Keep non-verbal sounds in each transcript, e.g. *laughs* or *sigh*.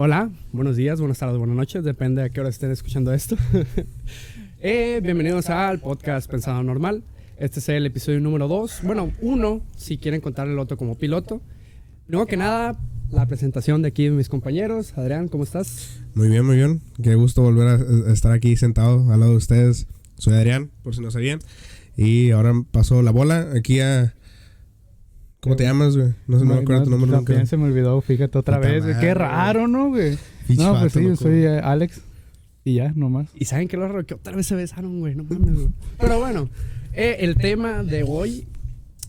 Hola, buenos días, buenas tardes, buenas noches, depende a qué hora estén escuchando esto. *laughs* Eh, bienvenidos al podcast Pensado Normal. Este es el episodio número 2. Bueno, uno, si quieren contar el otro como piloto. Luego que nada, la presentación de aquí de mis compañeros. Adrián, ¿cómo estás? Muy bien, muy bien. Qué gusto volver a estar aquí sentado al lado de ustedes. Soy Adrián, por si no sabían. Y ahora paso la bola aquí a... ¿Cómo te llamas, güey? No, no me acuerdo tu nombre También nunca. se me olvidó, fíjate otra Puta vez. madre, Qué güey. raro, ¿no, güey? No, pues sí, loco. soy eh, Alex. Y ya, nomás. Y saben que lo raro que otra vez se besaron, güey. No mames, güey. Pero bueno, eh, el tema de hoy,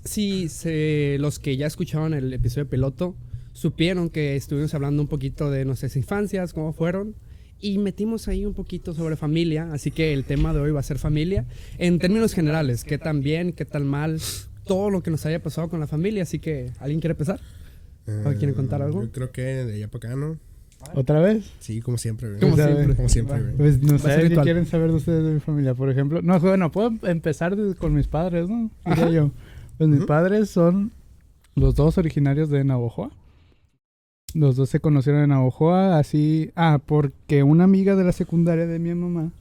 si se, los que ya escucharon el episodio piloto, supieron que estuvimos hablando un poquito de nuestras infancias, cómo fueron. Y metimos ahí un poquito sobre familia, así que el tema de hoy va a ser familia. En términos generales, qué tan bien, qué tan mal, todo lo que nos haya pasado con la familia. Así que, ¿alguien quiere empezar? Eh, ¿Quieren contar algo? Yo creo que de allá para acá, ¿no? ¿Otra vez? Sí, como siempre, güey. Como O siempre. Como siempre, güey. Pues no sé qué quieren saber de ustedes de mi familia, por ejemplo. No, bueno, puedo empezar de- con mis padres, ¿no? Diría Ajá. yo. Pues mis padres son los dos originarios de Navojoa. Los dos se conocieron en Navojoa, así... Ah, porque una amiga de la secundaria de mi mamá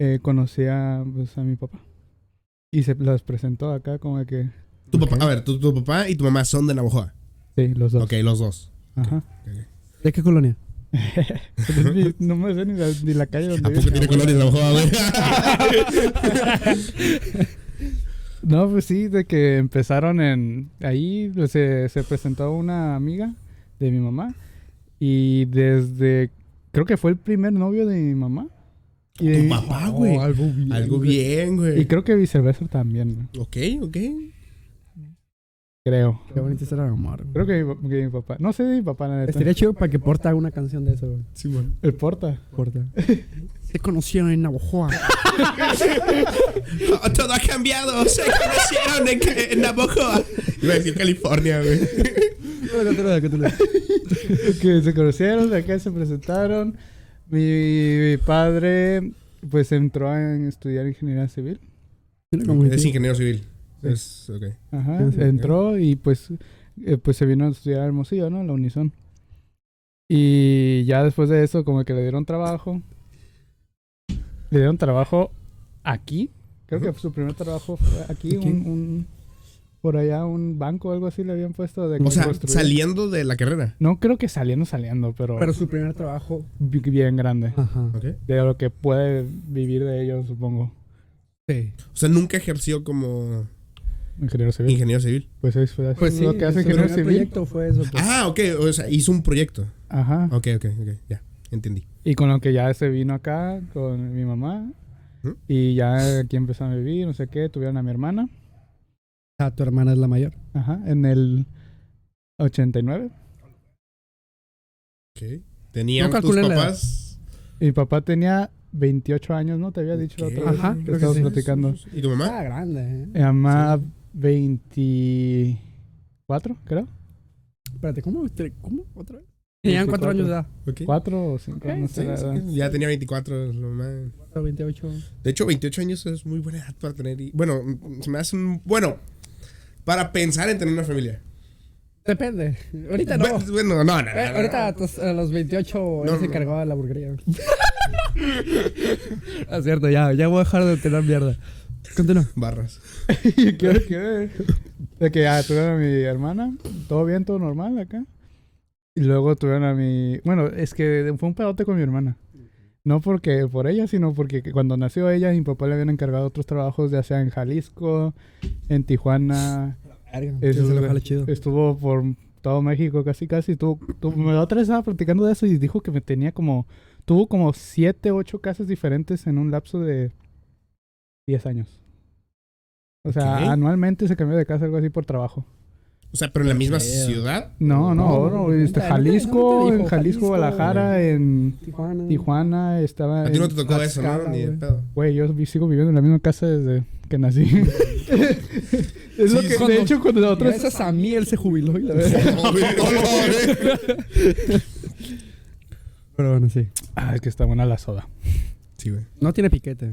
eh, conocía pues, a mi papá. Y se las presentó acá como de que... Tu papá, a ver, tu, tu papá y tu mamá son de Navajoa. Sí, los dos. Ok, los dos. Ajá. ¿De qué colonia? *laughs* Ni- no me sé ni la, ni la calle ¿A donde poco vive. tiene colores de Navajoa, güey? *laughs* No, pues sí, de que empezaron en... Ahí pues, se, se presentó una amiga de mi mamá. Y desde... Creo que fue el primer novio de mi mamá. Y Tu papá, güey. Oh, algo bien. Algo güey. bien, güey. Y creo que viceversa también, Ok, ok. creo. Qué bonito será el amor. güey. Creo que mi, pa- que mi papá... No sé de mi papá, la neta. Estaría chido para que Porta haga una canción de eso, güey. Sí, bueno. El porta. Porta. *laughs* Se conocieron en Navajoa. Oh, *laughs* todo ha cambiado. Se conocieron en, en Navajoa. Iba a decir California, güey. *laughs* que se conocieron, de acá se presentaron. Mi padre pues entró a estudiar ingeniería civil. Es ingeniero civil. Sí. Es, ok. Ajá, entró y pues, eh, pues se vino a estudiar a Hermosillo, ¿no? La Unison. Y ya después de eso, como que le dieron trabajo. Le dieron trabajo aquí. Creo que su primer trabajo fue aquí, Aquí. Un, un- por allá un banco o algo así le habían puesto de O sea, construir. saliendo de la carrera. No creo que saliendo, saliendo, pero, Pero su primer trabajo. bi- bien grande. Ajá. De lo que puede vivir de ello, supongo. Sí. O sea, nunca ejerció como Ingeniero civil. ingeniero civil. Pues es fue Pues sí, lo que hace ingeniero primer civil. proyecto fue eso. pues. Ah, ok. O sea, hizo un proyecto. Ajá. Ok, ok, ok. Ya, entendí. Y con lo que ya se vino acá con mi mamá. Ujú. Y ya aquí empezaron a vivir, no sé qué. Tuvieron a mi hermana. Ah, tu hermana es la mayor. Ajá. En el 89. Ok. Tenían No tus papás. Mi papá tenía 28 años, ¿no? Te había dicho la otra vez. Ajá, que estábamos sí. platicando. ¿Y tu mamá? Ah, grande, ¿eh? Mi mamá, 24, creo. Espérate, ¿cómo? ¿Cómo? ¿Otra vez? Tenían cuatro años de edad. Ok. 4 o 5, Ok, no Sí, sí, edad. Ya tenía 24 la mamá. 28. De hecho, 28 años es muy buena edad para tener. hi- Bueno, se me hace un. Bueno, para pensar en tener una familia. Depende. Ahorita no. Bu- Bueno, no, no. no, Eh, no. ahorita a, tus- a los 28 No, él se encargaba de la burguería. es *laughs* cierto, ya, ya voy a dejar de tener mierda. Continúa. Barras. *laughs* ¿Qué, qué? De que ya tuvieron a mi hermana, todo bien, todo normal acá. Y luego tuvieron a mi... Bueno, es que fue un pedote con mi hermana. No porque por ella, sino porque que cuando nació ella, mi papá le habían encargado otros trabajos, ya sea en Jalisco, en Tijuana. Jala chido. Estuvo por todo México casi, casi. Tuvo, tuvo- la otra vez estaba platicando de eso y dijo que me tenía como... Tuvo como siete, ocho casas diferentes en un lapso de 10 años. O sea, anualmente se cambió de casa, algo así por trabajo. O sea, pero en la misma ciudad. No, no, No, no, este, Jalisco, en Jalisco, Jalisco, Guadalajara, en Tijuana. Tijuana, estaba A ti no te tocó eso, ¿no? Ni de güey. pedo. Güey, yo sigo viviendo en la misma casa desde que nací. *laughs* es lo que, cuando- de hecho, cuando la otra Gracias a mí él se jubiló y la *laughs* verdad. Pero bueno, sí. Ah, es que está buena la soda. Sí, güey. No tiene piquete.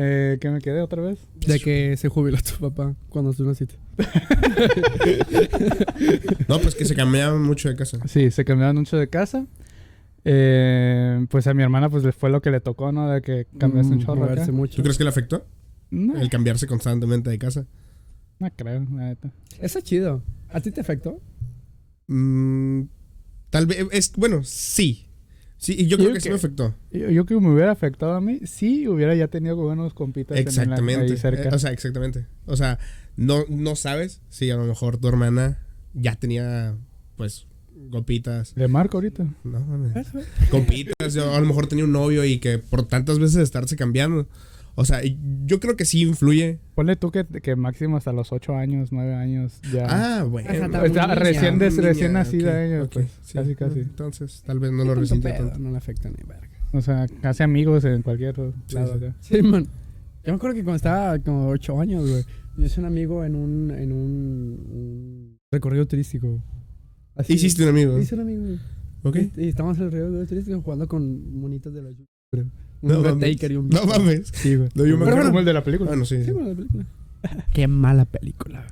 Eh, ¿Qué me quedé otra vez? De que se jubiló tu papá cuando tú naciste. *laughs* No, pues que se cambiaban mucho de casa. Sí, se cambiaron mucho de casa. Eh, pues a mi hermana pues le fue lo que le tocó, ¿no? De que cambiaste un Mm, chorro acá. moverse mucho. ¿Tú crees que le afectó? No, El cambiarse constantemente de casa. no creo, la neta. Eso es chido. ¿A ti te afectó? Mm, tal vez, es, bueno, sí. Sí, y yo Yo creo creo que sí me afectó. Yo, yo que me hubiera afectado a mí, sí hubiera ya tenido buenos compitas en Exactamente. ahí cerca. Eh, o sea, exactamente. O sea, no, no sabes si a lo mejor tu hermana ya tenía, pues, copitas. de Marco ahorita. No mames. Compitas. o a lo mejor tenía un novio y que por tantas veces estarse cambiando. O sea, yo creo que sí influye. Ponle tú que, que máximo hasta los 8 años, 9 años ya. Ah, bueno. Ajá, O sea, recién, des- recién nacida ok, ella, ok, pues, sí. casi, casi. Entonces, tal vez no lo resiente tanto. No le afecta ni verga. O sea, casi amigos en cualquier Sí, lado sí. acá. Sí, man. Yo me acuerdo que cuando estaba como 8 años, güey. Yo hice un amigo en un, en un, un recorrido turístico. Así. Hiciste un amigo. Hice un amigo, güey. Ok. Y, y estábamos en el recorrido turístico jugando con monitos de la lluvia, creo. Un No Red mames. Taker y un No mames. Sí, güey. No, yo me acuerdo. como el de la película. Ah, no, sí. Sí, bueno, la película. *laughs* Qué mala película.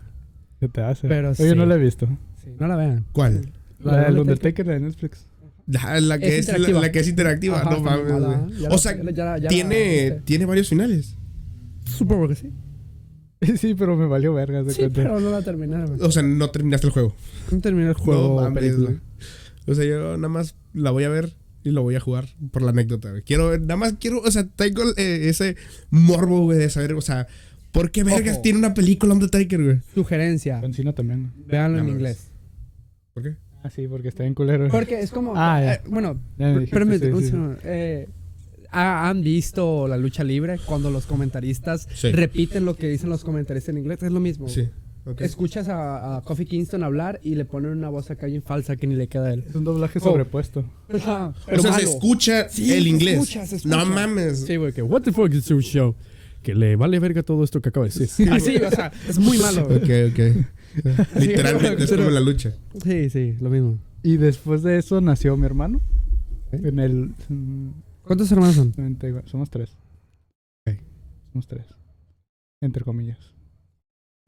¿Qué te hace? Pero Oye, sí. no la he visto. Sí, no la vean. ¿Cuál? La, del de Undertaker de Netflix. La, la que Es es, la, interactiva. la que es interactiva. Ajá, no mames. güey. O la- sea, ya la- ya la- ya la- tiene, tiene varios finales. Supongo que sí. *laughs* sí, pero me valió vergas de Sí, cuenta. pero no la terminaron. O sea, no terminaste el juego. No terminé el juego. no mames. O sea, yo nada más la voy a ver y lo voy a jugar por la anécdota, güey. Quiero, ver- nada más quiero, o sea, tengo eh, ese morbo, güey, de saber, o sea, ¿por qué vergas Ojo. tiene una película Undertaker, güey? Sugerencia. Encina también. Véanlo en inglés. ¿Por qué? Ah, sí, porque está en culero. Porque es como. Ah, ya. eh, bueno, permíteme sí. Eh, ¿ha- ¿Han visto la lucha libre cuando los comentaristas Sí. repiten lo que dicen los comentaristas en inglés? Es lo mismo. Sí. Escuchas a, a Kofi Kingston hablar y le ponen una voz acá bien falsa que ni le queda a él. Es un doblaje Oh. sobrepuesto. o sea, se escucha Sí, el se inglés. escucha, se escucha. No mames. Sí, güey, que what the fuck is your show? Que le vale verga todo esto que acaba de decir. Así, o sea, es muy malo. Ok, ok. Literalmente es como la lucha. Sí, sí, lo mismo. Y después de eso nació mi hermano. ¿Eh? En el. ¿Cuántos hermanos son? 90 somos tres. Somos tres. Entre comillas.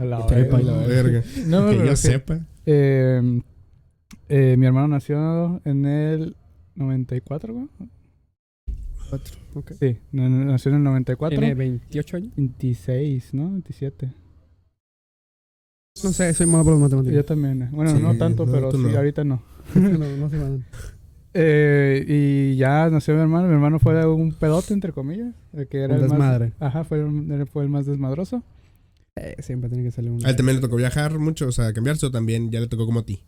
A la verga. la verga. No, que yo sí. sepa. Eh, eh, mi hermano nació en el 94, güey. Cuatro. Ok. Sí, na- na- nació en el 94. ¿Tiene 28 años? 26, ¿no? 27. No sé, soy malo por Yo matemáticas. también. eh. Bueno, Sí, no tanto, no, pero sí, no. ahorita no. *laughs* no, no mal. *laughs* Eh, y ya nació mi hermano. Mi hermano fue un pedote, entre comillas. el que era Un el desmadre. Más, ajá, fue, el- fue el más desmadroso. Eh, siempre tiene que salir uno. A él también le tocó viajar mucho, o sea, cambiarse o también ya le tocó como a ti.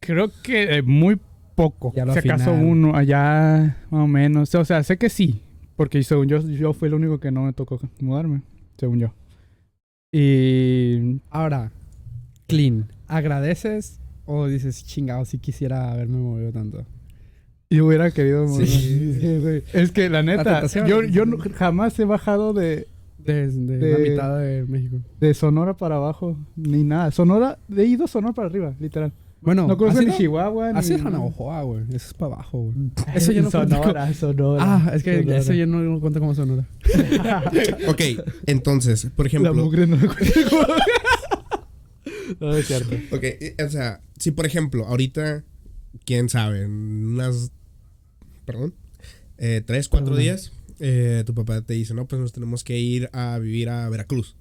Creo que eh, muy poco. Ya lo si acaso final. uno, allá más o menos. O sea, sé que sí. Porque según yo, yo fui el único que no me tocó mudarme. Según yo. Y Ahora, clean. ¿Agradeces o dices, chingado, si quisiera haberme movido tanto? yo hubiera querido moverme. Sí, güey. Es que la neta, yo, yo jamás he bajado de, Desde De- la mitad de México. de Sonora para abajo, ni nada. Sonora, he ido Sonora para arriba, literal. Bueno, No conozco ni no- Chihuahua, ni... Así es Janaojoa, güey. Eso es para abajo, güey. Eso ya no cuenta *laughs* como- Sonora, Sonora. Ah, es que Sonora. eso ya no cuenta como sonora. *laughs* Ok, entonces, por La ejemplo. mugre no lo cuenta. *laughs* No, es cierto. Ok, eh, o sea, si por ejemplo, ahorita, quién sabe, en unas. Perdón. Eh, tres, cuatro Perdón. días, eh, tu papá te dice, no, pues nos tenemos que ir a vivir a Veracruz.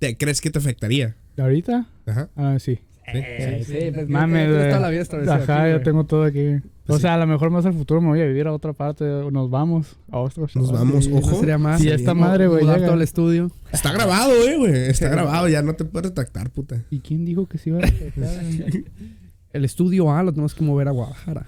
¿Te crees que te afectaría? ¿Ahorita? Ajá. Ah, sí. ¿sí? sí, pues, Mames, tienes güey. toda la vida Ajá, aquí, yo güey. tengo todo aquí. Pues o sea, a lo mejor más al futuro me voy a vivir a otra parte. Nos vamos a otro Nos vamos, Sí, ojo. no sería más. Si esta madre, güey, todo el estudio. Está grabado, eh, güey. Está grabado, ya no te puedes retractar, puta. ¿Y quién dijo que se iba a afectar? *laughs* El estudio A lo tenemos que mover a Guadalajara.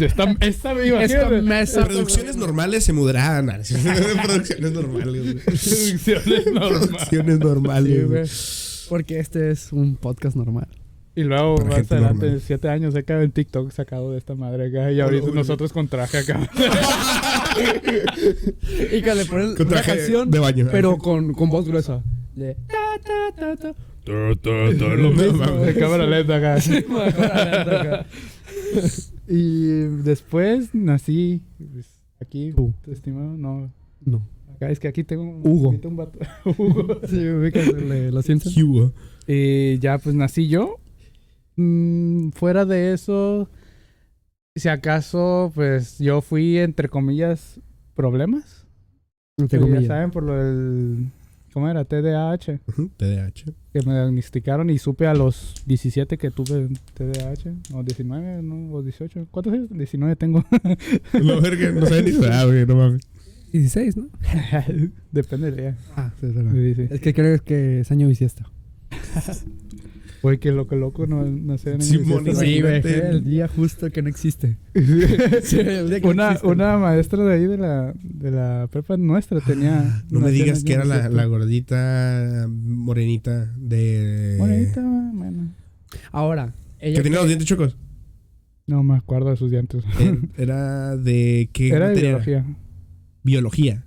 esta, esta me iba Esta mesa. Producciones normales se mudarán. *laughs* Producciones normales. Producciones normales. Producciones normales, Sí. Porque este es un podcast normal. Y luego, Para más adelante, normal. siete años, se cae el TikTok sacado de esta madre acá. Y ahorita Uy. nosotros con traje acá. Y que le ponen Con una traje canción, de baño. pero con, con voz gruesa. De ta, ta, ta, ta. Lo *laughs* *laughs* mismo. de cámara lenta acá. y después nací pues, aquí, Tú. estimado. No, No. acá es que aquí tengo un, Hugo. un vato. *laughs* Hugo. Sí, ubicas el- la ciencia. Hugo. Y ya pues nací yo. Mm, fuera de eso, Si acaso, pues yo fui, entre comillas, problemas. Entre Pues, ya comillas. saben, por lo del. ¿Cómo era? TDAH. TDAH. Que me diagnosticaron y supe a los 17 que tuve TDAH. O 19, ¿no? O 18. ¿Cuántos años? 19 tengo. *laughs* No, verga, no sabes ni güey, no mames. 16, ¿no? *laughs* Depende del día. Ah, sí. Sí, sí. Es que creo que es año bisiesto. *laughs* Güey, que loco, loco, no, no sé. no Simón, existe, sí, güey. El día justo que no existe. *laughs* Sí, el día que una, existe. una maestra de ahí de la, de la prepa nuestra tenía. Ah, No me digas que era la, 17. la gordita morenita de... Bonita, bueno. Ahora, ella. Que tenía los dientes chocos. No me acuerdo de sus dientes. Era de... ¿Qué *laughs* Era de biología. Biología.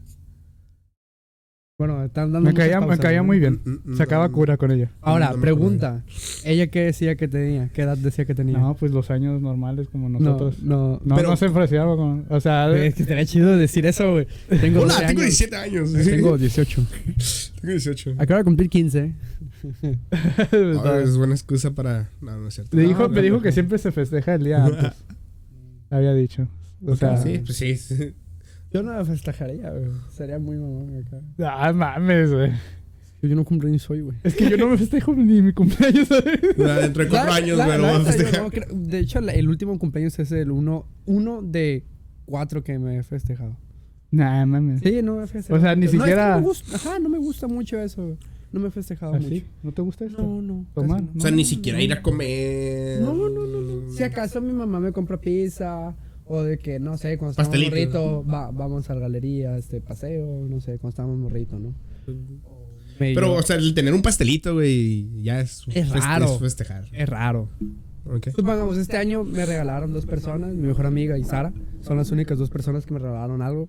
Bueno, están dando. Me caía, me caía ¿no? muy bien. Mm, mm, Sacaba cura con ella. Ahora, No pregunta. ¿Ella qué decía que tenía? ¿Qué edad decía que tenía? No, pues los años normales como no, nosotros. No, no. Pero- no se apreciaba con. O sea, Es que estaría chido decir eso, güey. Tengo Hola, 12 tengo años. 17 años. *laughs* Tengo 18. Tengo 18. Acabo de cumplir 15. *laughs* Ah, es buena excusa para... No, no es cierto. me dijo, No, me no, dijo no. que siempre se festeja el día antes. *laughs* Había dicho. O sea, sí, pues sí. Yo no la festejaría, güey. Sería muy mamón acá. Ah, mames, güey. Yo no cumpleaños hoy, güey. Es que yo no me festejo ni mi cumpleaños, ¿sabes? Dentro de cuatro La- años, la- güey, lo voy a neta, yo festejar. no creo- de hecho, la- el último cumpleaños es el uno, uno de cuatro que me he festejado. Nah, mames. Sí, no me he festejado. O sea, ni No, es que siquiera- no me gusta, ajá, no me gusta mucho eso. No me he festejado ¿Así? mucho. ¿No te gusta esto? No, no. Tomar, no. O sea, No, ni siquiera ir a comer. No, no, no, no. Si acaso mi mamá me compra pizza o de que, no sé, cuando estamos morrito, va, vamos a la galería, este paseo, no sé, cuando estamos morrito, ¿no? Pero, o sea, el tener un pastelito, güey, ya es, Es feste- raro. es festejar. es raro. Supongamos, este año me regalaron dos personas, mi mejor amiga y Sara. Son las únicas dos personas que me regalaron algo.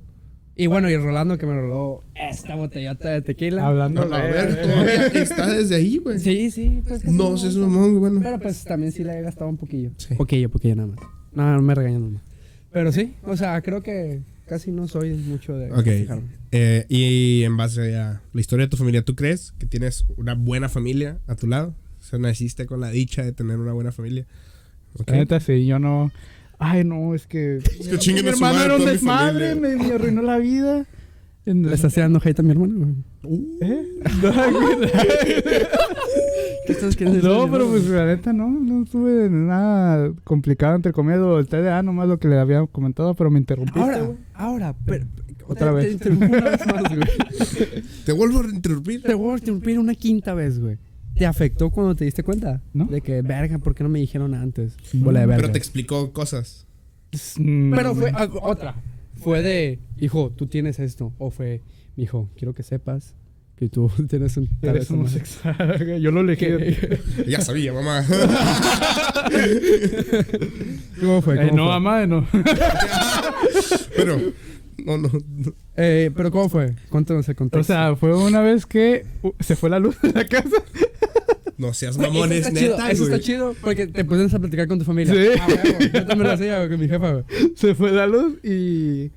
Y bueno, y Rolando que me regaló esta botellota de tequila. Hablando A ver, todavía *laughs* está desde ahí, güey. Sí, sí. Pues, No, sí es un mamón, güey, bueno. Pero pues también sí le he gastado un poquillo. Sí. Poquillo, poquillo nada más. No, no me regañan nada más. Pero sí, o sea, creo que casi no soy mucho de Ok. Eh, y en base a la historia de tu familia, ¿tú crees que tienes una buena familia a tu lado? O sea, naciste con la dicha de tener una buena familia. Ok. La neta, sí, yo no. Ay, no, es que. *laughs* Es que mi su hermano madre era un mi desmadre, me, me arruinó la vida. En- ¿Le estás tirando hate a mi hermano? ¿Eh? ¿Qué estás queriendo decir a No, pero pues la neta no, no estuve nada complicado entre comillas o el TDA nomás lo que le había comentado, pero me interrumpiste. Ahora, güey. ahora, pero, Otra te- vez. Te interrumpo una vez más, güey. *laughs* Te vuelvo a interrumpir. Te voy a interrumpir una quinta vez, güey. ¿Te afectó cuando te diste cuenta? ¿No? De que, verga, ¿por qué no me dijeron antes? No. Bola de verga. Pero te explicó cosas. Mm, Pero fue ah, otra. Fue de, hijo, tú tienes esto. O fue, hijo, quiero que sepas que tú *laughs* tienes un... Eres homosexual. Yo lo elegí. *laughs* Ya sabía, mamá. *laughs* ¿Cómo fue? Eh, ¿Cómo no, fue? mamá, no. Pero, no, no. no. Eh, pero ¿cómo fue? Cuéntanos el contexto. O sea, fue una vez que uh, se fue la luz de la casa. No seas Güey, mamón, eso es está chido, neta, Eso está chido porque te pones a platicar con tu familia. Sí. Ah, huevo, Yo también lo hacía con mi jefa, güey. Se fue la luz y.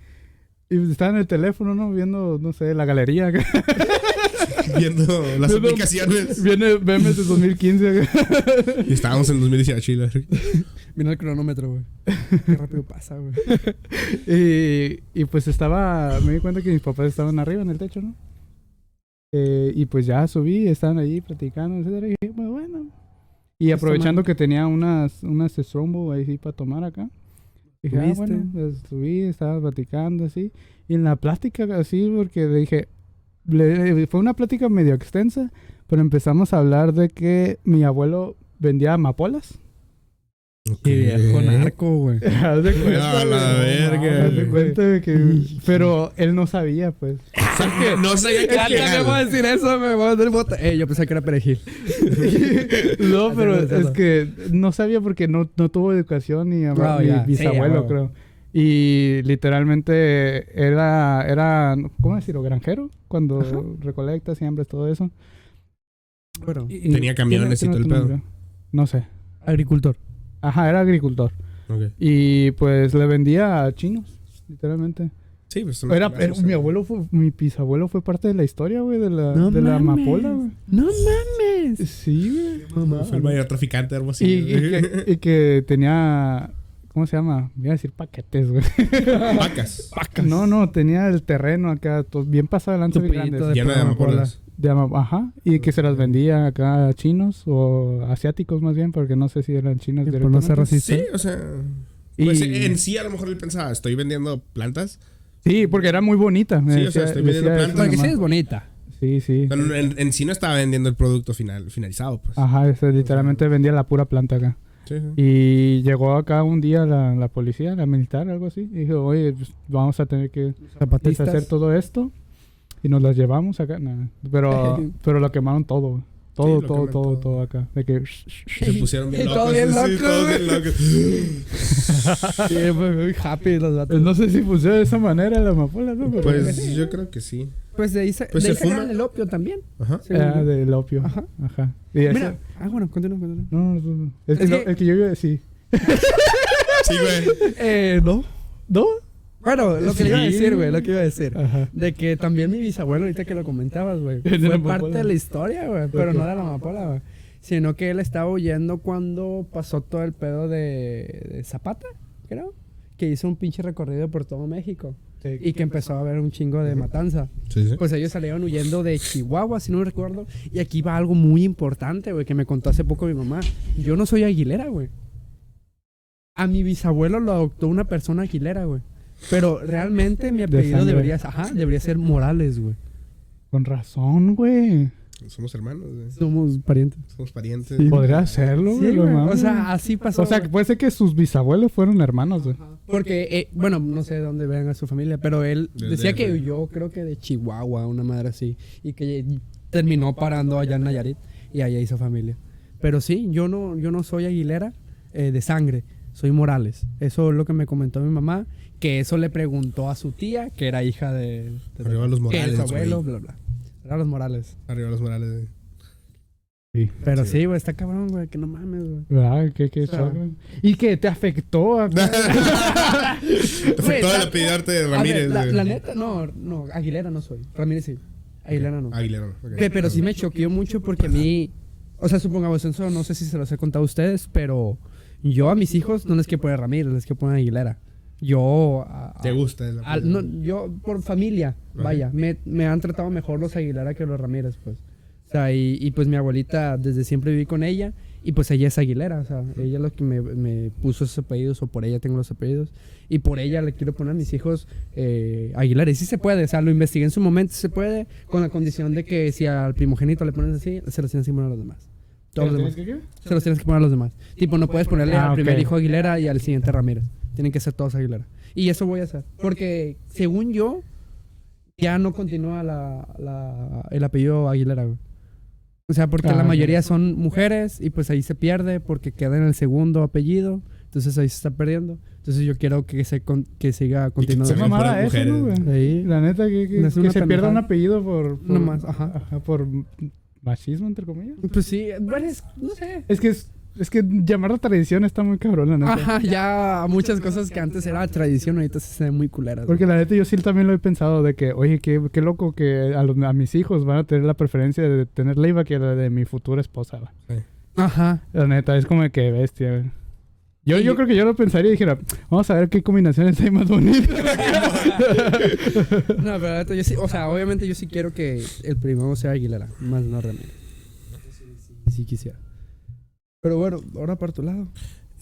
Y estaba en el teléfono, ¿no? Viendo, no sé, la galería. *laughs* Viendo las Viendo- aplicaciones. Viene memes de 2015. Y estábamos en 2018, y la- Mira el cronómetro, güey. *laughs* Qué rápido pasa, güey. y, y pues estaba. Me di cuenta que mis papás estaban arriba en el techo, ¿no? Eh, y pues ya subí, estaban ahí platicando, etcétera. Y dije, pues bueno. Y Está aprovechando que tenía unas, unas Strombo ahí sí para tomar acá. Dije, ah, bueno, pues subí, estaba platicando así. Y en la plática así, porque dije, le- fue una plática medio extensa, pero empezamos a hablar de que mi abuelo vendía amapolas. Qué viejo narco, güey. *laughs* Haz de cuenta, A la verga, Haz de cuenta de que... Pero él no sabía, pues. No sabía que ya me voy a decir eso, me voy a dar bota. Eh, yo pensé que era perejil. *laughs* no, pero es que no sabía porque no, no tuvo educación ni No, mi ya. Sí, bisabuelo, creo. Y literalmente era, era, ¿cómo decirlo? Granjero, cuando recolecta siembras, todo eso. Bueno, Y- Tenía camiones y todo el pedo. No sé. agricultor. Ajá, era agricultor. Y pues le vendía a chinos, literalmente. Sí, pues Era, era- mi abuelo fue, mi bisabuelo fue parte de la historia, güey, de la, No de la amapola, güey. ¡No mames! Sí, güey. Fue el mayor traficante, algo así. Y, y que, y que tenía ¿Cómo se llama? Voy a decir paquetes, güey. Vacas. *laughs* No, no, tenía el terreno acá, todo bien pasado adelante, bien Tupidito grandes. de Lleno de amapolas. De Ajá, y que se las vendía acá a chinos o asiáticos más bien, porque no sé si eran chinos por no ser. Sí, o sea. Pues Y- en sí, a lo mejor él pensaba, estoy vendiendo plantas. Sí, porque era muy bonita. me Sí, o sea, estoy vendiendo plantas. eso Porque sí es bonita. Sí, sí. Pero en, en sí no estaba vendiendo el producto final, finalizado, pues. Ajá, ese literalmente vendía la pura planta acá. Sí, sí. Y llegó acá un día la, la policía, la militar, algo así. Y dijo, oye, pues, vamos a tener que deshacer todo esto. Y nos las llevamos acá. Nah. Pero, *laughs* pero lo quemaron todo. Todo, Sí, todo, todo, todo. todo acá. De que... Se pusieron bien *laughs* locos. todo bien sí, loco, todos güey. bien locos. *laughs* Sí, fue muy happy los. Pues no sé si funciona de esa manera la amapola, ¿no? Pero- Pues yo creo que sí. Pues de ahí, sa- Pues de ahí se fuma. sacaron el opio también. Ajá. según Ah, del opio. Ajá. Ajá. Y ese- Mira, ah, bueno, continúa, continúa. No, no, no. Es, Es que, lo- que- el que yo iba a decir. Sí, güey. Eh, no. ¿No? Bueno, lo que iba a Sí. decir, güey, lo que iba a decir. Ajá. De que también mi bisabuelo, ahorita que lo comentabas, güey, *laughs* fue parte de la historia, güey, pero no de la amapola, güey. Sino que él estaba huyendo cuando pasó todo el pedo de, de Zapata, creo. Que hizo un pinche recorrido por todo México. Y que empezó a haber un chingo de matanza. Sí, sí. Pues ellos salieron huyendo de Chihuahua, si no recuerdo. Y aquí va algo muy importante, güey, que me contó hace poco mi mamá. Yo no soy aguilera, güey. A mi bisabuelo lo adoptó una persona aguilera, güey. Pero realmente mi apellido sangre. debería, ajá, debería ser Morales, güey. Con razón, güey. Somos hermanos, güey. Somos parientes. Somos parientes. Sí. Podría hacerlo, güey. Sí, no güey. O sea, así pasó. O sea, que puede ser que sus bisabuelos fueron hermanos, güey. Porque, eh, bueno, no sé de dónde venga su familia, pero él decía que huyó, creo que de Chihuahua, una madre así, y que terminó parando allá en Nayarit y allá hizo familia. Pero sí, yo no, yo no soy aguilera eh, de sangre, soy Morales. Eso es lo que me comentó mi mamá, que eso le preguntó a su tía, que era hija de... de Arriba los que Morales, su abuelo, bla, bla. Era los Morales. Arriba los Morales, güey. Sí. Pero Sí. sí, güey, está cabrón, güey, que no mames, güey. ¿Verdad? ¿Qué, qué O sea? ¿Y que te afectó? *laughs* Te afectó el la- apellidarte de Ramírez, güey. la neta, no, no, Aguilera no soy. Ramírez sí. Aguilera no. Aguilera, ok. Pe- Pero sí me choqueó mucho porque a mí, o sea, supongamos eso, no sé si se los he contado a ustedes, pero yo a mis hijos no les quiero poner Ramírez, les quiero poner Aguilera. Yo, a- ¿Te gusta no, yo por familia, Ajá. vaya, me, me han tratado mejor los Aguilera que los Ramírez, pues. O sea, y, y, pues mi abuelita desde siempre viví con ella y pues ella es Aguilera, o sea, ella es lo que me, me puso esos apellidos o por ella tengo los apellidos y por ella le quiero poner a mis hijos eh, Aguilera. Y sí se puede, o sea, lo investigué en su momento, se puede, con la condición de que si al primogénito le pones así, se los tienes que poner a los demás. Todos los demás. ¿Tienes que qué? Se los tienes que poner a los demás. Tipo, no puedes ponerle Ah, al primer ok. hijo Aguilera y al siguiente Ramírez. Tienen que ser todos Aguilera. Y eso voy a hacer. Porque, según yo, ya no continúa la, la- el apellido Aguilera, güey. O sea, porque Ah, la mayoría son mujeres y pues ahí se pierde porque queda en el segundo apellido. Entonces ahí se está perdiendo. Entonces yo quiero que, se con- que siga se continuando. ven mamada puras eso, ¿no, güey? Ahí. La neta, que, que, Es que se pierda un apellido por... por No más, ajá. Por machismo, entre comillas. Pues sí, bueno, es- no sé. Es que es, es que llamar la tradición está muy cabrón, la neta. Ajá, ya muchas cosas que antes era tradición, ahorita se ven muy culeras. Porque la neta yo sí también lo he pensado de que, oye, qué, qué loco que a, los- a mis hijos van a tener la preferencia de tener Leiva que la de mi futura esposa. Ajá. La neta, es como que bestia. güey. Yo, yo creo que yo lo pensaría y dijera, vamos a ver qué combinaciones hay más bonitas. *laughs* No, pero la neta, yo sí, o sea, obviamente yo sí quiero que el primero sea Aguilera, más no Ramírez. Sí, sí quisiera. Pero bueno, ahora por tu lado.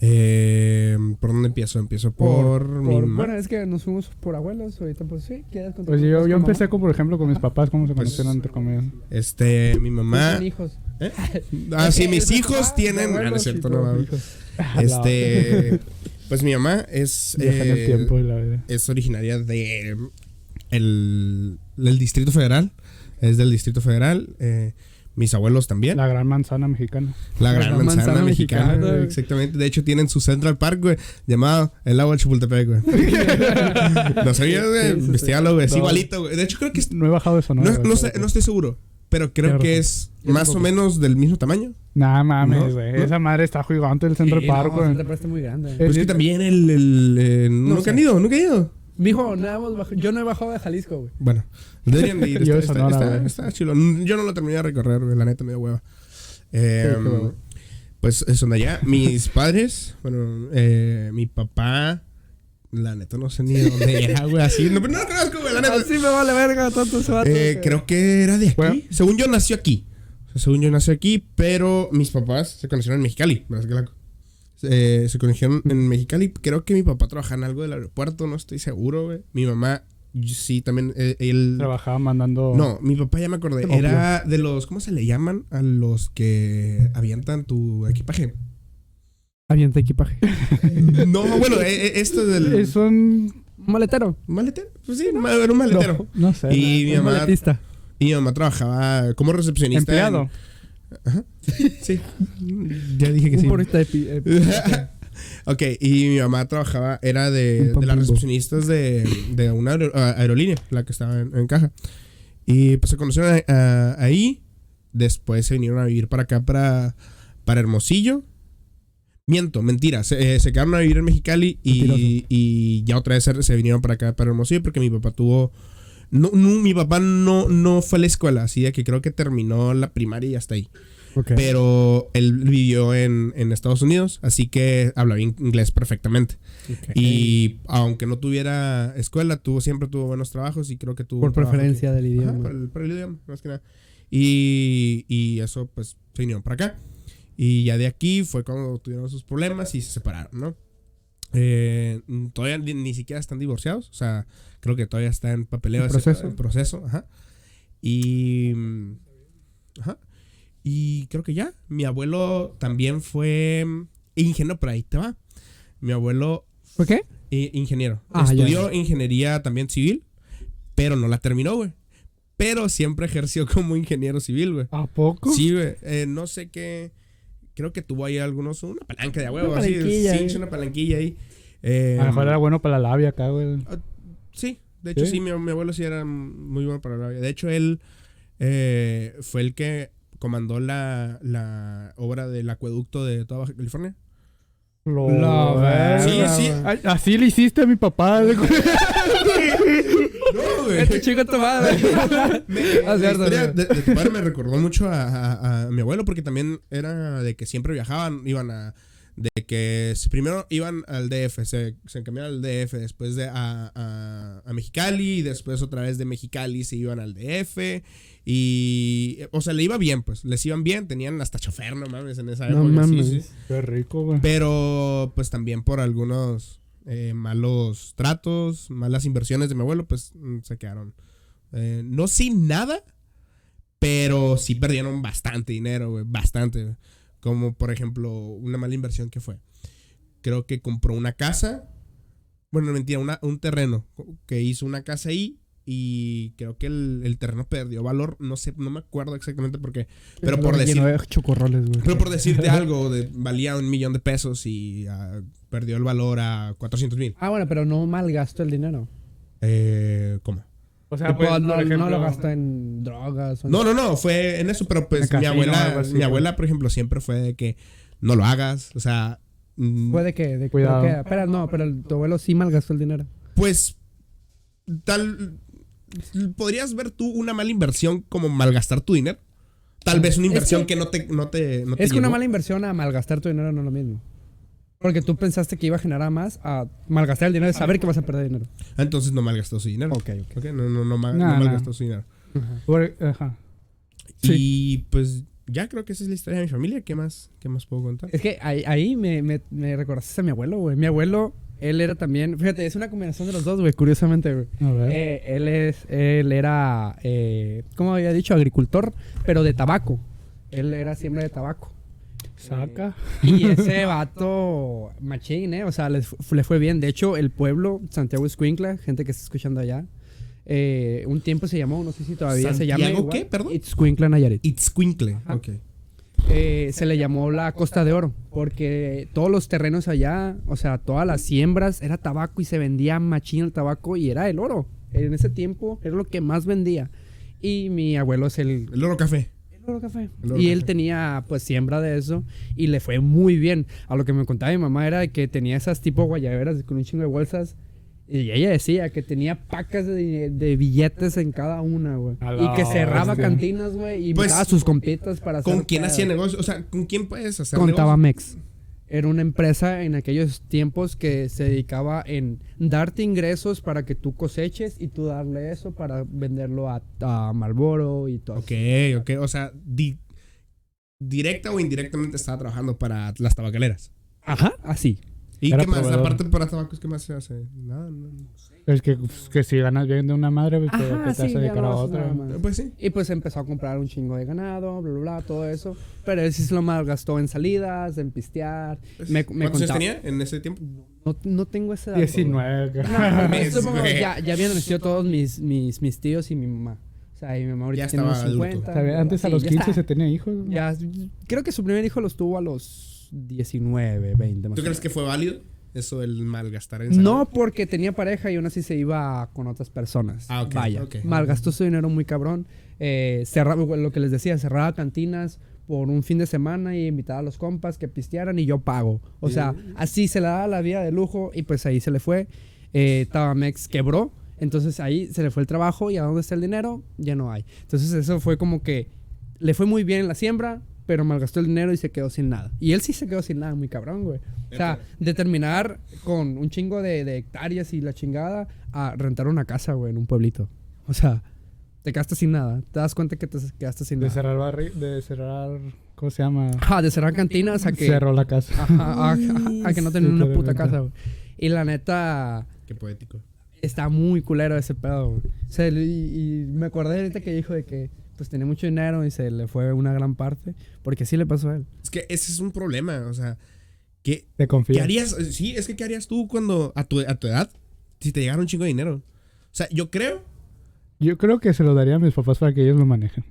Eh, ¿Por dónde empiezo? Empiezo por, mi por- mamá. bueno, es que nos fuimos por abuelos, ahorita pues sí, ¿quieres contar Pues yo, con yo mamá? empecé con, por ejemplo, con mis papás, cómo se Pues- conocieron entre comillas. Este, mi mamá. Tienen hijos. ¿Eh? *laughs* Ah, sí, mis Es hijos tienen. Ah, no es cierto, no mames. *laughs* Este. *laughs* Pues mi mamá es. Viaja en el eh, tiempo y la vida. es originaria de el, del Distrito Federal. Es del Distrito Federal. eh, mis abuelos también. La, La gran manzana mexicana. gran, manzana, mexicana. mexicana. Exactamente. De hecho, tienen su Central Park, güey, llamado el Lago de Chapultepec, güey. *laughs* no sabía, güey. Sí. Investígalo, güey. Es No. igualito, güey. De hecho, creo que es. No he bajado de Sonora. No, no sé- pero- no estoy seguro. Pero creo Claro. que es más o menos del mismo tamaño. Nah, mames, ¿No? güey. ¿No? Esa madre está gigante el Central Sí, Park, no, güey. Central Park está muy grande. Eh, Pues que también el. el, eh, No nunca sé. han ido, nunca han ido. Mijo, nada hemos bajado- yo no he bajado de Jalisco, güey. Bueno, deberían de ir. *laughs* Yo Está, de está, Sonora, está- está chilo. Yo no lo terminé de recorrer, güey, la neta me dio hueva. Eh, Sí. Pues son de allá. Mis padres, bueno, eh, mi papá, la neta no sé ni de dónde era, *laughs* güey, así. No, no lo conozco, güey, la neta. Así me vale verga, tonto ese vato. Eh, creo que era de aquí. Bueno. Según yo nació aquí. O sea, según yo nació aquí, pero mis papás se conocieron en Mexicali. ¿verdad que la- Eh, se conocieron en Mexicali. Creo que mi papá trabajaba en algo del aeropuerto, no estoy seguro, güey. Mi mamá, sí, también, eh, él... Trabajaba mandando. No, mi papá ya me acordé. Era de los, ¿cómo se le llaman? A los que avientan tu equipaje. Avienta equipaje. *laughs* No, bueno, *laughs* eh, esto del... Es un. Maletero. ¿Maletero? Pues sí, era un maletero. No, no sé. Y mi Un mamá, maletista. y mi mamá trabajaba como recepcionista. en- Sí. Ya dije que Un sí. porrista de *laughs* ok, y mi mamá trabajaba, era de, de las recepcionistas de, de una aerolínea, la que estaba en, en caja. Y pues se conocieron a- a- ahí. Después se vinieron a vivir para acá, para, para Hermosillo. Miento, mentira. Se, eh, se quedaron a vivir en Mexicali y, y ya otra vez se, se vinieron para acá, para Hermosillo, porque mi papá tuvo. No, no, mi papá no, no fue a la escuela, así de que creo que terminó la primaria y hasta ahí. Pero él vivió en, en Estados Unidos, así que hablaba in- inglés perfectamente. Y aunque no tuviera escuela, tuvo, siempre tuvo buenos trabajos y creo que tuvo... Por preferencia del. Ajá, idioma. por, el, por el idioma, más que nada. Y, y eso, pues, se vinieron para acá. Y ya de aquí fue cuando tuvieron sus problemas y se separaron, ¿no? Eh, todavía ni, ni siquiera están divorciados. O sea, creo que todavía está en papeleo. En ese- proceso. en proceso, ajá. Y... Ajá. Y creo que ya. Mi abuelo también fue mm, ingeniero, por ahí te va. Mi abuelo ¿Fue qué? eh, ingeniero. Ah, ya. Estudió ingeniería también civil, pero no la terminó, güey. Pero siempre ejerció *laughs* como ingeniero civil, güey. ¿A poco? Sí, güey. Eh, no sé qué. Creo que tuvo ahí algunos. Una palanca de huevo, así. ahí. es una palanquilla ahí. Eh, A lo mejor era bueno para la labia acá, güey. Sí, de hecho Sí. sí, mi, mi abuelo sí era muy bueno para la vida. De hecho, él eh, fue el que comandó la, la obra del acueducto de toda Baja California. Lo La Sí, sí. Así le hiciste a mi papá. güey. *laughs* No, güey. *laughs* Este chico tu madre. Me- *laughs* Ah, cierto. de tu padre me recordó mucho a, a- a mi abuelo porque también era de que siempre viajaban, iban a... De que se- primero iban al DF, se, se cambiaron al DF, después de a, a- a Mexicali, y después otra vez de Mexicali se iban al DF. Y... O sea, le iba bien, pues. Les iban bien, tenían hasta chofer, no mames, en esa No época. sí, mames. sí. Qué rico, güey. Pero pues también por algunos eh, malos tratos, malas inversiones de mi abuelo, pues mm, se quedaron. eh, no sin nada, pero sí perdieron bastante dinero, güey, bastante. güey. Como por ejemplo, una mala inversión que fue. Creo que compró una casa. Bueno, no, mentira, una- un terreno. Que hizo una casa ahí. Y creo que el, el terreno perdió valor. No sé, no me acuerdo exactamente por qué. Pero por decir. De chocorroles, güey. Pero por decirte *laughs* algo, de, valía un millón de pesos y ah, perdió el valor a 400 mil. Ah, bueno, pero no malgastó el dinero. Eh, ¿Cómo? O sea, pues, no, por no ejemplo, lo gastó en drogas. o No, no, no, fue en eso, pero pues mi abuela, así, mi pues. abuela, por ejemplo, siempre fue de que no lo hagas, o sea, mm, ¿Fue de qué? ¿De Cuidado. ¿por qué? Espera, no, pero el- tu abuelo sí malgastó el dinero. pues tal podrías ver tú una mala inversión como malgastar tu dinero. Tal vez una Es inversión que- que, no te no te no te Es que una mala inversión a malgastar tu dinero no es lo mismo. Porque tú pensaste que iba a generar más a malgastar el dinero de saber que vas a perder dinero. Ah, Entonces no malgastó su dinero. Ok, ok. Ok, No, no, no, ma- No, no no. malgastó su dinero. por- ajá. Y pues ya creo que esa es la historia de mi familia. ¿Qué más, qué más puedo contar? Es que ahí, ahí me, me, me recordaste a mi abuelo, güey. Mi abuelo, él era también. Fíjate, es una combinación de los dos, güey, curiosamente, güey. A ver. Eh, él es, él era, eh, ¿cómo había dicho? Agricultor, pero de tabaco. Él era siempre de tabaco. Saca. Y *laughs* ese vato, machín, ¿eh? O sea, le fue bien. De hecho, el pueblo, Santiago Escuincla, gente que está escuchando allá, eh, un tiempo se llamó, no sé si todavía se llama. ¿Santiago qué, perdón? Itzcuincla Nayarit. Itzcuincle. Ajá. Ok. Eh, se le llamó la Costa de Oro, porque todos los terrenos allá, o sea, todas las siembras, era tabaco y se vendía machín el tabaco y era el oro. En ese tiempo era lo que más vendía. Y mi abuelo es el, El oro café. El oro café. El oro y él tenía pues siembra de eso y le fue muy bien. A lo que me contaba mi mamá era que tenía esas tipo guayaberas con un chingo de bolsas Y ella decía que tenía pacas de, de billetes en cada una, güey. Y que cerraba hostia. cantinas, güey, y Pues, sus compitas para hacer ¿Con quién pedo. hacía negocio? O sea, ¿con quién puedes hacer Con negocio? Tabamex. Era una empresa en aquellos tiempos que se dedicaba en darte ingresos para que tú coseches y tú darle eso para venderlo a, a Marlboro y todo. Ok, ok. O sea, di- directa o indirectamente estaba trabajando para las tabacaleras. Ajá, así. ¿Y Era qué más? proveedor. Aparte para tabacos, ¿qué más se hace? Nada, no. Es que, pues, que si ganas bien de una madre, pues, Ajá, ¿qué te sí, vas a ya dedicar no a otra? Pues sí. Y pues empezó a comprar un chingo de ganado, bla, bla, bla, todo eso. Pero él sí se lo malgastó en salidas, en pistear. Pues, Me- me ¿Cuántos años tenía en ese tiempo? No, no tengo ese dato. güey. 19. No, Mes, güey. ya, ya habían nacido todos mis, mis, mis tíos y mi mamá. O sea, y mi mamá ahorita Ya tiene unos estaba adulto. 50. ¿Sabes? Antes a Sí, los ya 15 está. se tenía hijos. ¿no? Ya, creo que su primer hijo los tuvo a los 19, 20 más ¿Tú crees que fue válido eso el malgastar en salud? No, porque tenía pareja y aún así se iba con otras personas. Ah, ok, Vaya, malgastó su dinero muy cabrón. Eh, cerraba, lo que les decía, cerraba cantinas por un fin de semana y invitaba a los compas que pistearan y yo pago. O sea, así se le daba la vida de lujo y pues ahí se le fue. Eh, Tabamex quebró, entonces ahí se le fue el trabajo y a dónde está el dinero ya no hay. Entonces eso fue como que le fue muy bien en la siembra, pero malgastó el dinero y se quedó sin nada. Y él sí se quedó sin nada, muy cabrón, güey. O sea, de terminar con un chingo de, de hectáreas y la chingada a rentar una casa, güey, en un pueblito. O sea, te quedaste sin nada. Te das cuenta que te quedaste sin De nada. cerrar barri de cerrar. ¿Cómo se llama? Ajá, de cerrar cantinas a que... Cerró la casa. Ajá, a, a- a que no tenían una puta casa, güey. Y la neta, Qué poético. está muy culero ese pedo, güey. O sea, y, y me acordé ahorita que dijo de que pues tenía mucho dinero y se le fue una gran parte. Porque sí le pasó a él. Es que ese es un problema, o sea, ¿qué, Te ¿qué harías? Sí, es que ¿qué harías tú cuando, a tu, a tu edad, si te llegara un chingo de dinero? O sea, yo creo, Yo creo que se lo daría a mis papás para que ellos lo manejen.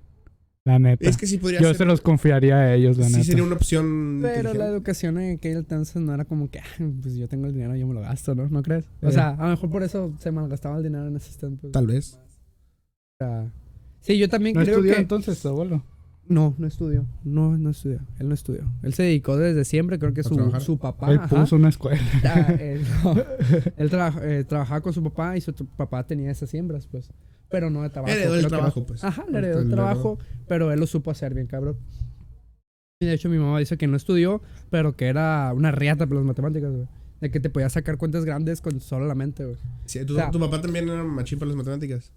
La neta. es que sí podría Yo ser, se los confiaría a ellos, la sí neta. sería una opción Pero la educación en aquel entonces no era como que, "Ah, pues yo tengo el dinero, yo me lo gasto, ¿no? ¿No crees? O Eh. sea, a lo mejor por eso se malgastaba el dinero en ese tiempo. Tal vez. O sea, sí, yo también ¿No creo estudió que... entonces tu abuelo? No, no estudió. No, no estudió. Él no estudió. Él se dedicó desde siempre, creo que ¿A su, su papá... Él ajá. puso una escuela. *laughs* Ah, él, no. *laughs* Él eh, trabajaba con su papá y su papá tenía esas siembras, pues. Pero no de tabaco. Heredó el que trabajo, pues. Ajá, le heredó el trabajo, pero él lo supo hacer bien, cabrón. Y de hecho mi mamá dice que no estudió, pero que era una riata para las matemáticas, güey. De que te podía sacar cuentas grandes con solo la mente, güey. Sí, ¿tu, O sea- tu papá también era machín para las matemáticas.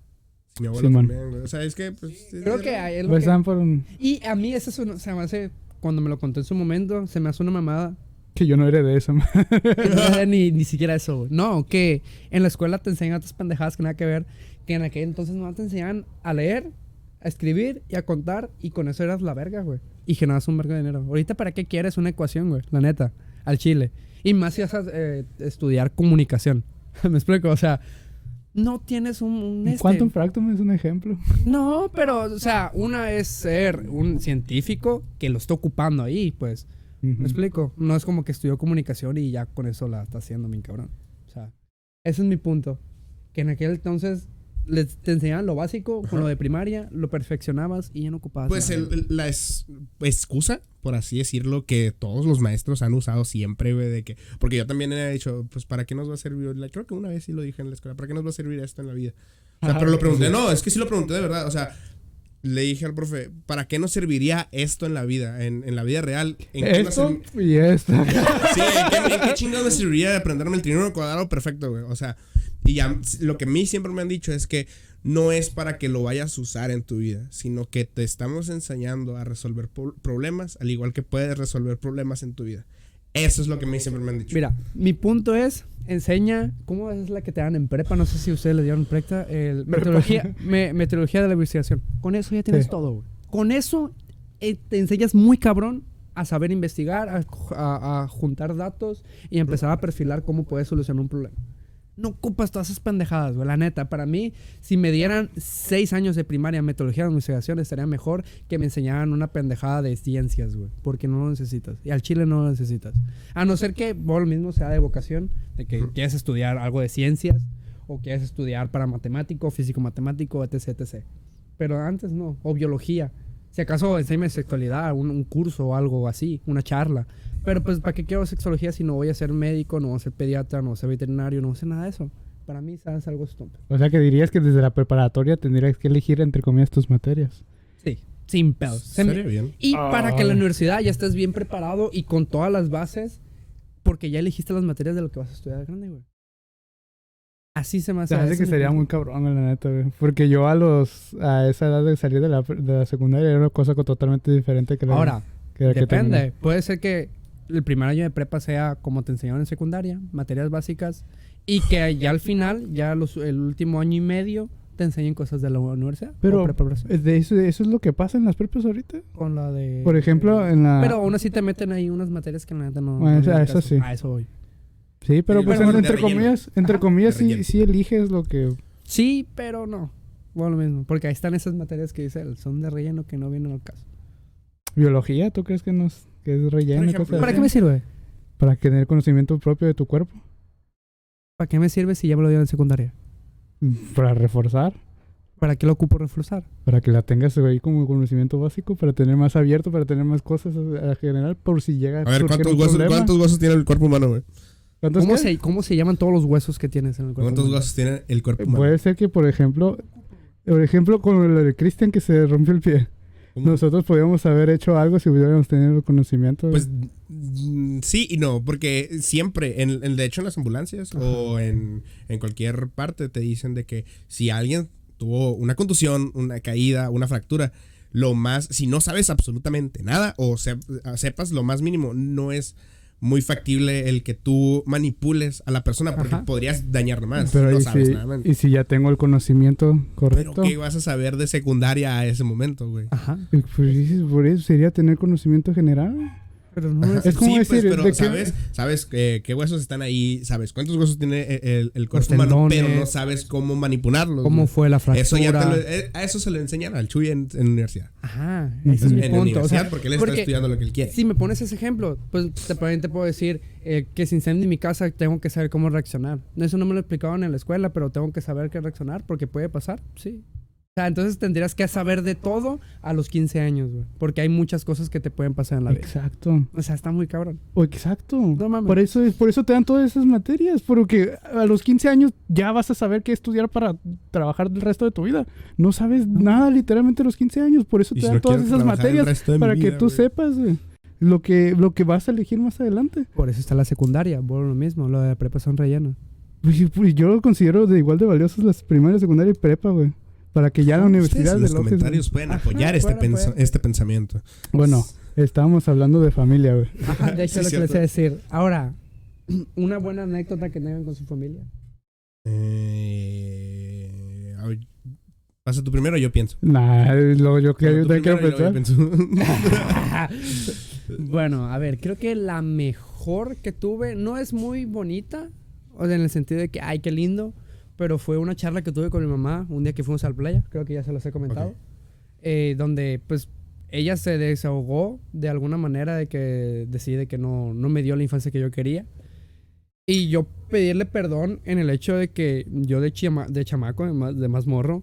Sí, mi abuelo Simón. también, güey. O sea, es que, pues... Creo es- que a él lo Pues que- por un... Y a mí eso es una- se me hace... Cuando me lo contó en su momento, se me hace una mamada. Que yo no heredé eso. Que no era *laughs* ni, ni siquiera eso, güey. No, que en la escuela te enseñan otras pendejadas que nada que ver. Que en aquel entonces no te enseñaban a leer, a escribir y a contar. Y con eso eras la verga, güey. Y generabas un verga de dinero. Ahorita, ¿para qué quieres una ecuación, güey? La neta. Al chile. Y más si vas a eh, estudiar comunicación. *laughs* ¿Me explico? O sea, no tienes un... un este- Quantum Fractum es un ejemplo. *laughs* No, pero, o sea, una es ser un científico que lo está ocupando ahí, pues. ¿Me explico? No es como que estudió comunicación y ya con eso la está haciendo, mi cabrón. O sea, ese es mi punto. Que en aquel entonces les, te enseñaban lo básico con Ajá. lo de primaria, lo perfeccionabas y ya no ocupabas. Pues el- el- la es- excusa, por así decirlo, que todos los maestros han usado siempre, güey, de que... Porque yo también he dicho, pues, ¿para qué nos va a servir? la- Creo que una vez sí lo dije en la escuela, ¿para qué nos va a servir esto en la vida? O sea, Ajá, pero lo pregunté, sí. no, es que sí lo pregunté de verdad, o sea... Le dije al profe, ¿para qué nos serviría esto en la vida? En, en la vida real. ¿En qué Esto serv- y esto. Sí, ¿en qué, en qué chingados me serviría de aprenderme el trineo cuadrado perfecto, güey? O sea, y ya lo que a mí siempre me han dicho es que no es para que lo vayas a usar en tu vida, sino que te estamos enseñando a resolver problemas, al igual que puedes resolver problemas en tu vida. Eso es lo que a mí siempre me han dicho. Mira, mi punto es, enseña, ¿cómo es la que te dan en prepa? No sé si ustedes le dieron prepa, el, metodología, me- metodología de la investigación. Con eso ya tienes Sí. todo, güey. Con eso eh, te enseñas muy cabrón a saber investigar, a, a- a juntar datos y empezar a perfilar cómo puedes solucionar un problema. No ocupas todas esas pendejadas, güey. La neta, para mí, si me dieran seis años de primaria en metodología de investigación, estaría mejor que me enseñaran una pendejada de ciencias, güey. Porque no lo necesitas. Y al chile no lo necesitas. A no ser que lo mismo sea de vocación, de que quieres estudiar algo de ciencias, o quieres estudiar para matemático, físico matemático, etc, etc. Pero antes no, o biología. Si acaso enséñame sexualidad, un, un curso o algo así, una charla. Pero pues, ¿para qué quiero sexología si no voy a ser médico, no voy a ser pediatra, no voy a ser veterinario, no voy a ser nada de eso? para mí es algo estúpido. O sea que dirías que desde la preparatoria tendrías que elegir entre comillas tus materias. Sí, sin pedos. Se me- Sería bien. Y para que en la Ah. universidad ya estés bien preparado y con todas las bases, porque ya elegiste las materias de lo que vas a estudiar de grande, güey. Así se me hace. Se me hace que sería punto. muy cabrón, la neta, güey. Porque yo a los a esa edad de salir de la, de la secundaria era una cosa co- totalmente diferente que la Ahora, que la que depende. terminé. Puede ser que el primer año de prepa sea como te enseñaron en secundaria, materias básicas, y que ya al final, ya los, el último año y medio, te enseñen cosas de la universidad. Pero de eso, eso es lo que pasa en las prepas ahorita. con la de. Por ejemplo, en la Pero aún así te meten ahí unas materias que la neta no. Bueno, no eso- vienen al eso caso. sí. A eso voy. Sí, pero pues entre comillas, entre Ajá, comillas sí, sí eliges lo que Sí, pero no. Bueno, lo mismo. Porque ahí están esas materias que dice él, son de relleno que no vienen al caso. biología, ¿tú crees que nos que es relleno y ejemplo, cosas ¿Para así? qué me sirve? Para tener conocimiento propio de tu cuerpo, ¿Para qué me sirve si ya me lo dieron en secundaria? para reforzar, ¿Para qué lo ocupo reforzar? para que la tengas ahí como conocimiento básico, para tener más abierto, para tener más cosas a, a general por si llega A ver, surgir ¿cuántos un huesos. ¿cuántos huesos tiene el cuerpo humano, güey? ¿Cuántos ¿Cómo se, ¿Cómo se llaman todos los huesos que tienes en el cuerpo? ¿Cuántos humano? huesos tiene el cuerpo Eh, humano? Puede ser que, por ejemplo, por ejemplo, con el de Cristian que se rompió el pie. Nosotros podríamos haber hecho algo si hubiéramos tenido el conocimiento. Pues mm, sí y no, porque siempre, en, en- de hecho en las ambulancias o en, en cualquier parte te dicen de que si alguien tuvo una contusión, una caída, una fractura, lo más, si no sabes absolutamente nada o se- sepas lo más mínimo, no es muy factible el que tú manipules a la persona porque Ajá. podrías dañar más. pero no y, sabes si, nada. man. y si ya tengo el conocimiento Pero correcto, ¿qué vas a saber de secundaria a ese momento, güey? Ajá. y pues por eso sería tener conocimiento general. Pero no Es como sí, decir, pues, pero ¿de qué- sabes, sabes eh, qué huesos están ahí, sabes cuántos huesos tiene el, el- el cuerpo Los humano, pero no sabes cómo manipularlos. ¿Cómo fue la fractura? Eso ya te lo, eh, a eso se lo enseñan al Chuy en, en la universidad. Ajá. Ese es mi en la punto. O universidad, sea, porque él porque está estudiando lo que él quiere. si me pones ese ejemplo, pues también te puedo decir eh, que si incendio mi casa tengo que saber cómo reaccionar. Eso no me lo explicaban en la escuela, pero tengo que saber qué reaccionar porque puede pasar. Sí. Sea, entonces tendrías que saber de todo a los 15 años, güey. Porque hay muchas cosas que te pueden pasar en la vida. Exacto. O sea, está muy cabrón. O exacto. No mames. Por eso, es, por eso te dan todas esas materias. Porque a los 15 años ya vas a saber qué estudiar para trabajar el resto de tu vida. No sabes nada literalmente a los 15 años. Por eso Y te si dan no todas esas materias para que tú sepas güey, lo que, lo que vas a elegir más adelante. Por eso está la secundaria. Bueno, lo mismo. Lo de la prepa son rellenos. Pues, pues, yo lo considero de igual de valiosos las primaria, secundaria y prepa, güey. Para que ya la universidad en los comentarios pueden Ajá, apoyar este, pueden pensa- apoyar. este pensamiento. Bueno, estábamos hablando de familia, güey. Ajá, de hecho, Sí, lo que les iba a decir. Ahora, *clears throat* una buena anécdota que tengan con su familia. Eh, a ver, pasa tú primero, yo pienso. Nah, lo, yo, que- yo quiero pensar. luego yo pienso. *laughs* bueno, a ver, creo que la mejor que tuve no es muy bonita, o sea, en el sentido de que, ay, qué lindo, pero fue una charla que tuve con mi mamá un día que fuimos al playa, creo que ya se los he comentado, Ok. eh, donde pues ella se desahogó de alguna manera de que decide que no, no me dio la infancia que yo quería. Y yo pedirle perdón en el hecho de que yo de, chama- de chamaco, de más, de más morro,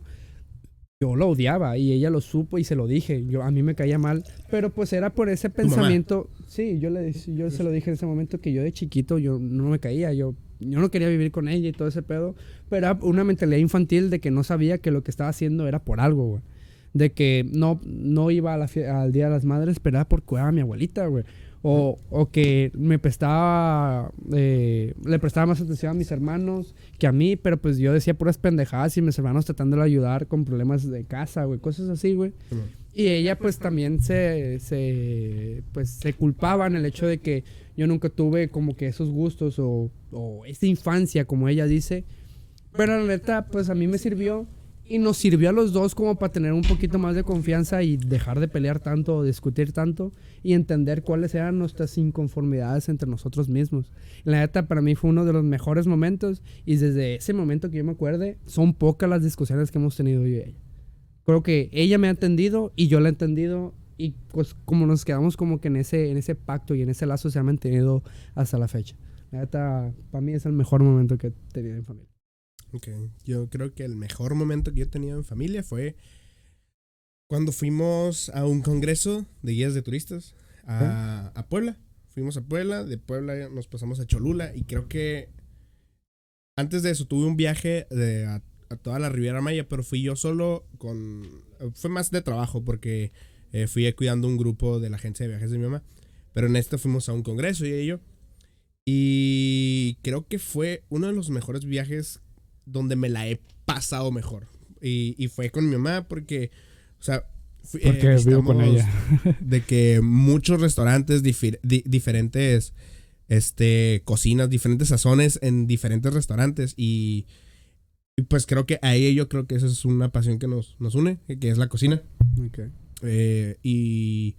yo lo odiaba y ella lo supo y se lo dije. Yo, a mí me caía mal, pero pues era por ese mamá? pensamiento. Sí, yo, le, yo se lo dije en ese momento que yo de chiquito yo no me caía, yo, yo no quería vivir con ella y todo ese pedo, pero era una mentalidad infantil de que no sabía que lo que estaba haciendo era por algo, güey. De que no, no iba a la al Día de las Madres, pero era por cuidar a mi abuelita, güey. O, o que me prestaba, eh, le prestaba más atención a mis hermanos que a mí, pero pues yo decía puras pendejadas y mis hermanos tratando de ayudar con problemas de casa, güey, cosas así, güey. Y ella pues también se, se, pues, se culpaba en el hecho de que yo nunca tuve como que esos gustos o, o esa infancia, como ella dice. Pero la neta, pues a mí me sirvió y nos sirvió a los dos como para tener un poquito más de confianza y dejar de pelear tanto o discutir tanto y entender cuáles eran nuestras inconformidades entre nosotros mismos. La neta, para mí fue uno de los mejores momentos y desde ese momento que yo me acuerde, son pocas las discusiones que hemos tenido yo y ella creo que ella me ha entendido y yo la he entendido y pues como nos quedamos como que en ese, en ese pacto y en ese lazo se ha mantenido hasta la fecha. La neta, para mí es el mejor momento que he tenido en familia. Ok, yo creo que el mejor momento que yo he tenido en familia fue cuando fuimos a un congreso de guías de turistas a, a Puebla. Fuimos a Puebla, de Puebla nos pasamos a Cholula y creo que antes de eso tuve un viaje de, a, a toda la Riviera Maya, pero fui yo solo con... Fue más de trabajo porque eh, fui cuidando un grupo de la agencia de viajes de mi mamá. Pero en este fuimos a un congreso y yo. Y creo que fue uno de los mejores viajes donde me la he pasado mejor. Y, y fue con mi mamá porque, o sea, fui- eh, Porque vivo con ella. *laughs* de que muchos restaurantes, di- diferentes este, cocinas, diferentes sazones en diferentes restaurantes. Y, y pues creo que a ella yo creo que esa es una pasión que nos, nos une, que es la cocina. Eh, y,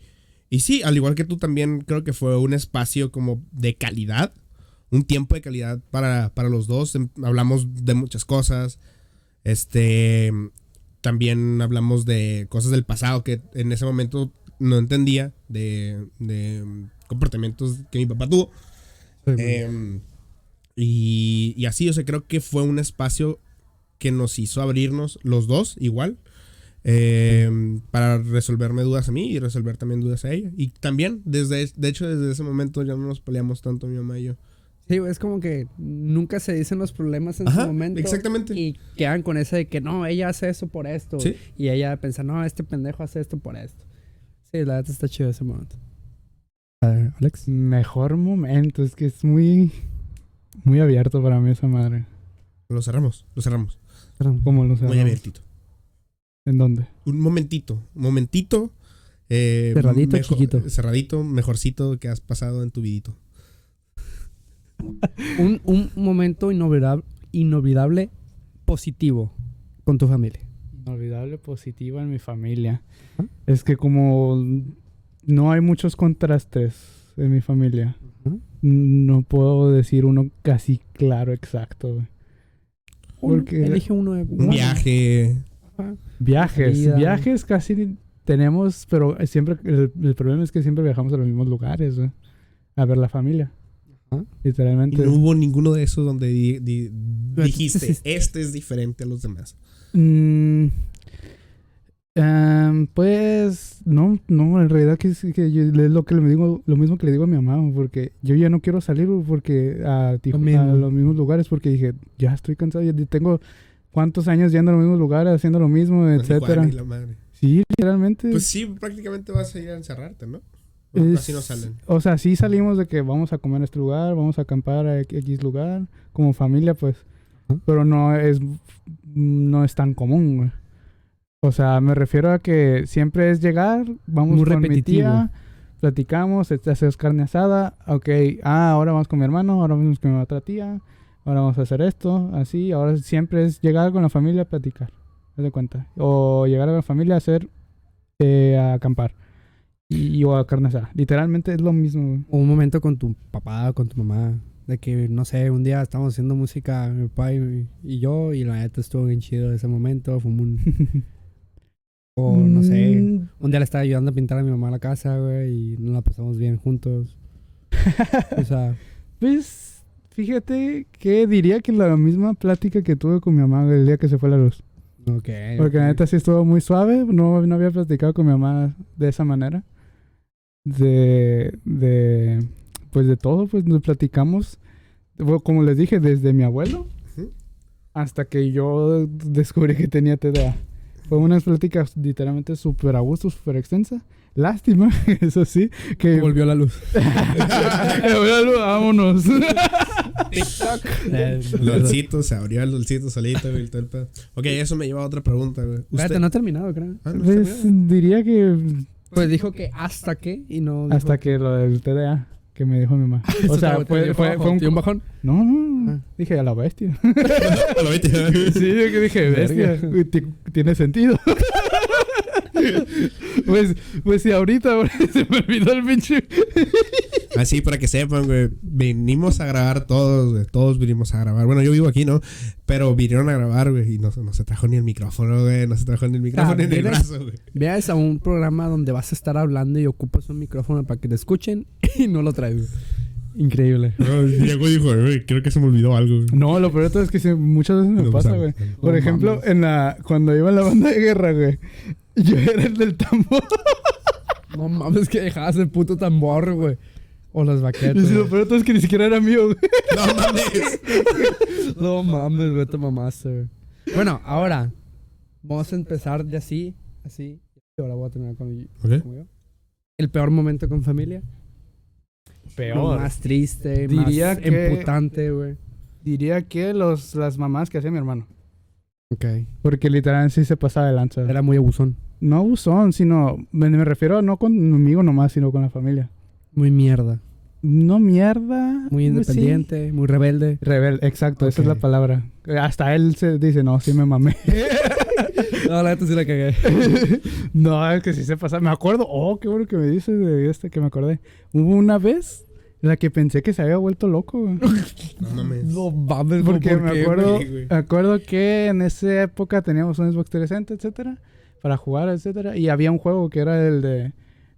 y sí, al igual que tú también creo que fue un espacio como de calidad, un tiempo de calidad para, para los dos. Em, Hablamos de muchas cosas. Este, también hablamos de cosas del pasado que en ese momento no entendía, de, de comportamientos que mi papá tuvo. Em, y, y así, o sea, creo que fue un espacio que nos hizo abrirnos los dos igual. em, para resolverme dudas a mí y resolver también dudas a ella. Y también, desde, de hecho, desde ese momento ya no nos peleamos tanto mi mamá y yo. Sí, es como que nunca se dicen los problemas en Ajá, su momento. exactamente. Y quedan con ese de que no, ella hace eso por esto. Sí. Y ella piensa, no, este pendejo hace esto por esto. Sí, la verdad está chido ese momento. A ver, Alex. Mejor momento, es que es muy, muy abierto para mí esa madre. Lo cerramos, lo cerramos. ¿Cómo lo Muy cerramos? abiertito. ¿En dónde? Un momentito, un momentito. eh, Cerradito, chiquito. Cerradito, mejorcito que has pasado en tu vidito. *laughs* Un, un momento inolvidable, inolvidable positivo con tu familia. Inolvidable positiva en mi familia. ¿Ah? Es que como no hay muchos contrastes en mi familia, no puedo decir uno casi claro exacto. Porque- elige uno de Un viaje. Ajá. Viajes, Vida. viajes casi tenemos, pero siempre el, el problema es que siempre viajamos a los mismos lugares, güey, a ver la familia. Ajá. Y Literalmente. no hubo ninguno de esos donde di- di- Pero dijiste, este es diferente a los demás. Mm, em, pues no, no, en realidad que, yo- es lo que le digo, lo mismo que le digo a mi mamá, porque yo ya no quiero salir porque a, Tiju- mismo. a los mismos lugares porque dije, ya estoy cansado, ya tengo cuántos años yendo a los mismos lugares, haciendo lo mismo, Tijuana etcétera. y la madre. Sí, literalmente. Pues sí, prácticamente vas a ir a encerrarte, ¿no? es- Así no salen. O sea, sí salimos de que vamos a comer a este lugar, vamos a acampar a X lugar, como familia, pues. Pero no es, no es tan común, güey. O sea, me refiero a que siempre es llegar, vamos Muy con mi repetitivo. tía, platicamos, este, hacemos carne asada, ok, ah, ahora vamos con mi hermano, ahora vamos con mi otra tía, ahora vamos a hacer esto, así, ahora siempre es llegar con la familia a platicar, haz de cuenta. O llegar a la familia a hacer, eh, a acampar. Y, o a carne asada. Literalmente es lo mismo. O un momento con tu papá, con tu mamá. De que, no sé, un día estábamos haciendo música, mi papá y, y yo, y la neta estuvo bien chido ese momento. Fue un. *laughs* o no sé. Mm, Un día le estaba ayudando a pintar a mi mamá la casa, güey, y nos la pasamos bien juntos. O sea, *laughs* Pues, fíjate que diría que la misma plática que tuve con mi mamá el día que se fue la luz. ok. Porque la neta sí estuvo muy suave. No, no había platicado con mi mamá de esa manera. De, de, pues de todo, pues nos platicamos. Bueno, Como les dije, desde mi abuelo hasta que yo descubrí que tenía TDA. Fue unas pláticas literalmente súper a gusto, súper extensa. Lástima, *laughs* eso sí, que... Volvió la luz. *laughs* Vámonos. *laughs* Eh, Lolcito, se abrió el Lolcito solito, güey, y todo el pedo. Ok, eso me lleva a otra pregunta, güey. Espérate, no ha terminado, creo. Ah, no, Pues, diría que Pues dijo que hasta que y no. dijo- hasta que lo del TDA que me dijo mi mamá. *laughs* O sea, fue, fue, un... bajón. No, no, Ah. dije a la bestia. *laughs* Lo viste. sí, yo que dije bestia. Tiene sentido. *laughs* pues, pues si ahorita *laughs* se me olvidó el pinche. Así para que sepan, güey. Venimos a grabar todos, güey. Todos vinimos a grabar. Bueno, yo vivo aquí, ¿no? Pero vinieron a grabar, güey. Y no, se- no se trajo ni el micrófono, güey. No se trajo ni el micrófono ni el ¿vienes? brazo, güey. Veas a un programa donde vas a estar hablando y ocupas un micrófono para que te escuchen *laughs* y no lo traes. Increíble. Diego dijo, güey, creo que se me olvidó algo, güey. No, lo peor de todo es que muchas veces me No, pasa, pues, güey. Por No ejemplo, mames. en la cuando iba en la banda de guerra, güey. *laughs* Yo era el del tambor. *laughs* No mames que dejabas el puto tambor, güey. O las Y baquetas. si lo peor de todo es que ni siquiera era mío, güey. *laughs* No mames. No mames, güey, te mamaste, güey. Bueno, ahora. Vamos a empezar de así, así. Y ahora voy a terminar con, Ok. como yo. El peor momento con familia. Lo más triste, Diría más que- emputante, güey. Diría que los, las mamás que hacía mi hermano. Ok. Porque literalmente sí se pasaba de lanza. Era muy abusón. No abusón, sino... Me, me refiero no conmigo nomás, sino con la familia. Muy mierda. No mierda. Muy sí. independiente, muy rebelde. Rebel, exacto, esa es la palabra. Hasta él se dice, no, sí me mamé. *laughs* No, la neta sí la cagué. *laughs* no, es que sí se pasa. Me acuerdo, oh, qué bueno que me dices de este que me acordé. Hubo una vez la que pensé que se había vuelto loco, güey. *laughs* No mames. No mames, Porque ¿por me acuerdo, güey, me acuerdo que en esa época teníamos un Xbox 360, etcétera, para jugar, etcétera, y había un juego que era el de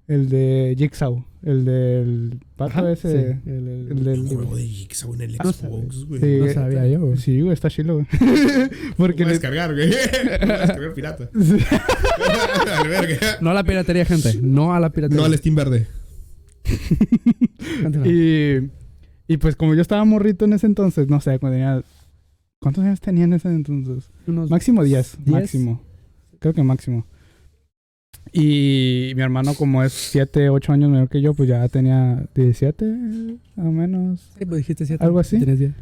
el de Jigsaw, el del pato Ajá, ese, sí. el, el- el del juego de Jigsaw en el No Xbox, güey. Sí, No sabía yo, güey. Sí, güey, está chilo, güey. *laughs* Porque le- descargar, güey. *laughs* Descargar pirata. No a la piratería, gente. No a la piratería. No al Steam verde. *laughs* Y, y pues como yo estaba morrito en ese entonces, no sé, cuando tenía... ¿Cuántos años tenía en ese entonces? Unos- Máximo 10, ¿Diez? máximo. Creo que máximo. Y mi hermano, como es 7, 8 años menor que yo, pues ya tenía 17, más o menos. Sí, pues dijiste siete. Algo así. Tienes diez.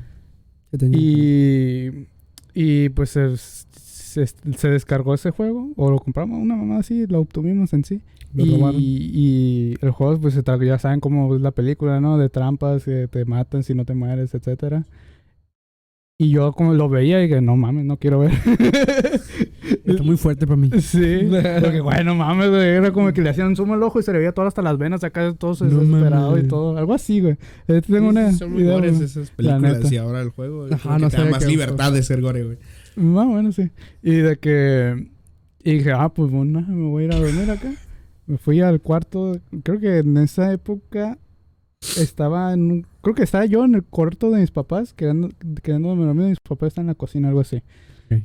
Yo tenía- Y, y pues se, se, se descargó ese juego, o lo compramos, una mamá así, lo obtuvimos en sí. Lo y, robaron. y el juego, pues ya saben cómo es la película, ¿no? De trampas, que te matan si no te mueres, etcétera. Y yo como lo veía y dije, no mames, no quiero ver. *laughs* Está muy fuerte para mí. *laughs* Sí, *laughs* porque bueno, mames, güey, era como que le hacían zoom al ojo y se le veía todo hasta las venas acá, todo No desesperado mames. y todo, algo así, güey. Eh, tengo una Son muy idea, gores esas La películas y ahora el juego. Ajá, que no sabía más que- libertad de ser gore, güey. Más bueno, sí. Y de que. Y dije, ah, pues bueno, me voy a ir a dormir acá. Me fui al cuarto. Creo que en esa época estaba en un- Creo que estaba yo en el cuarto de mis papás, quedando, quedándome dormido. Mis papás están en la cocina, algo así. Ok.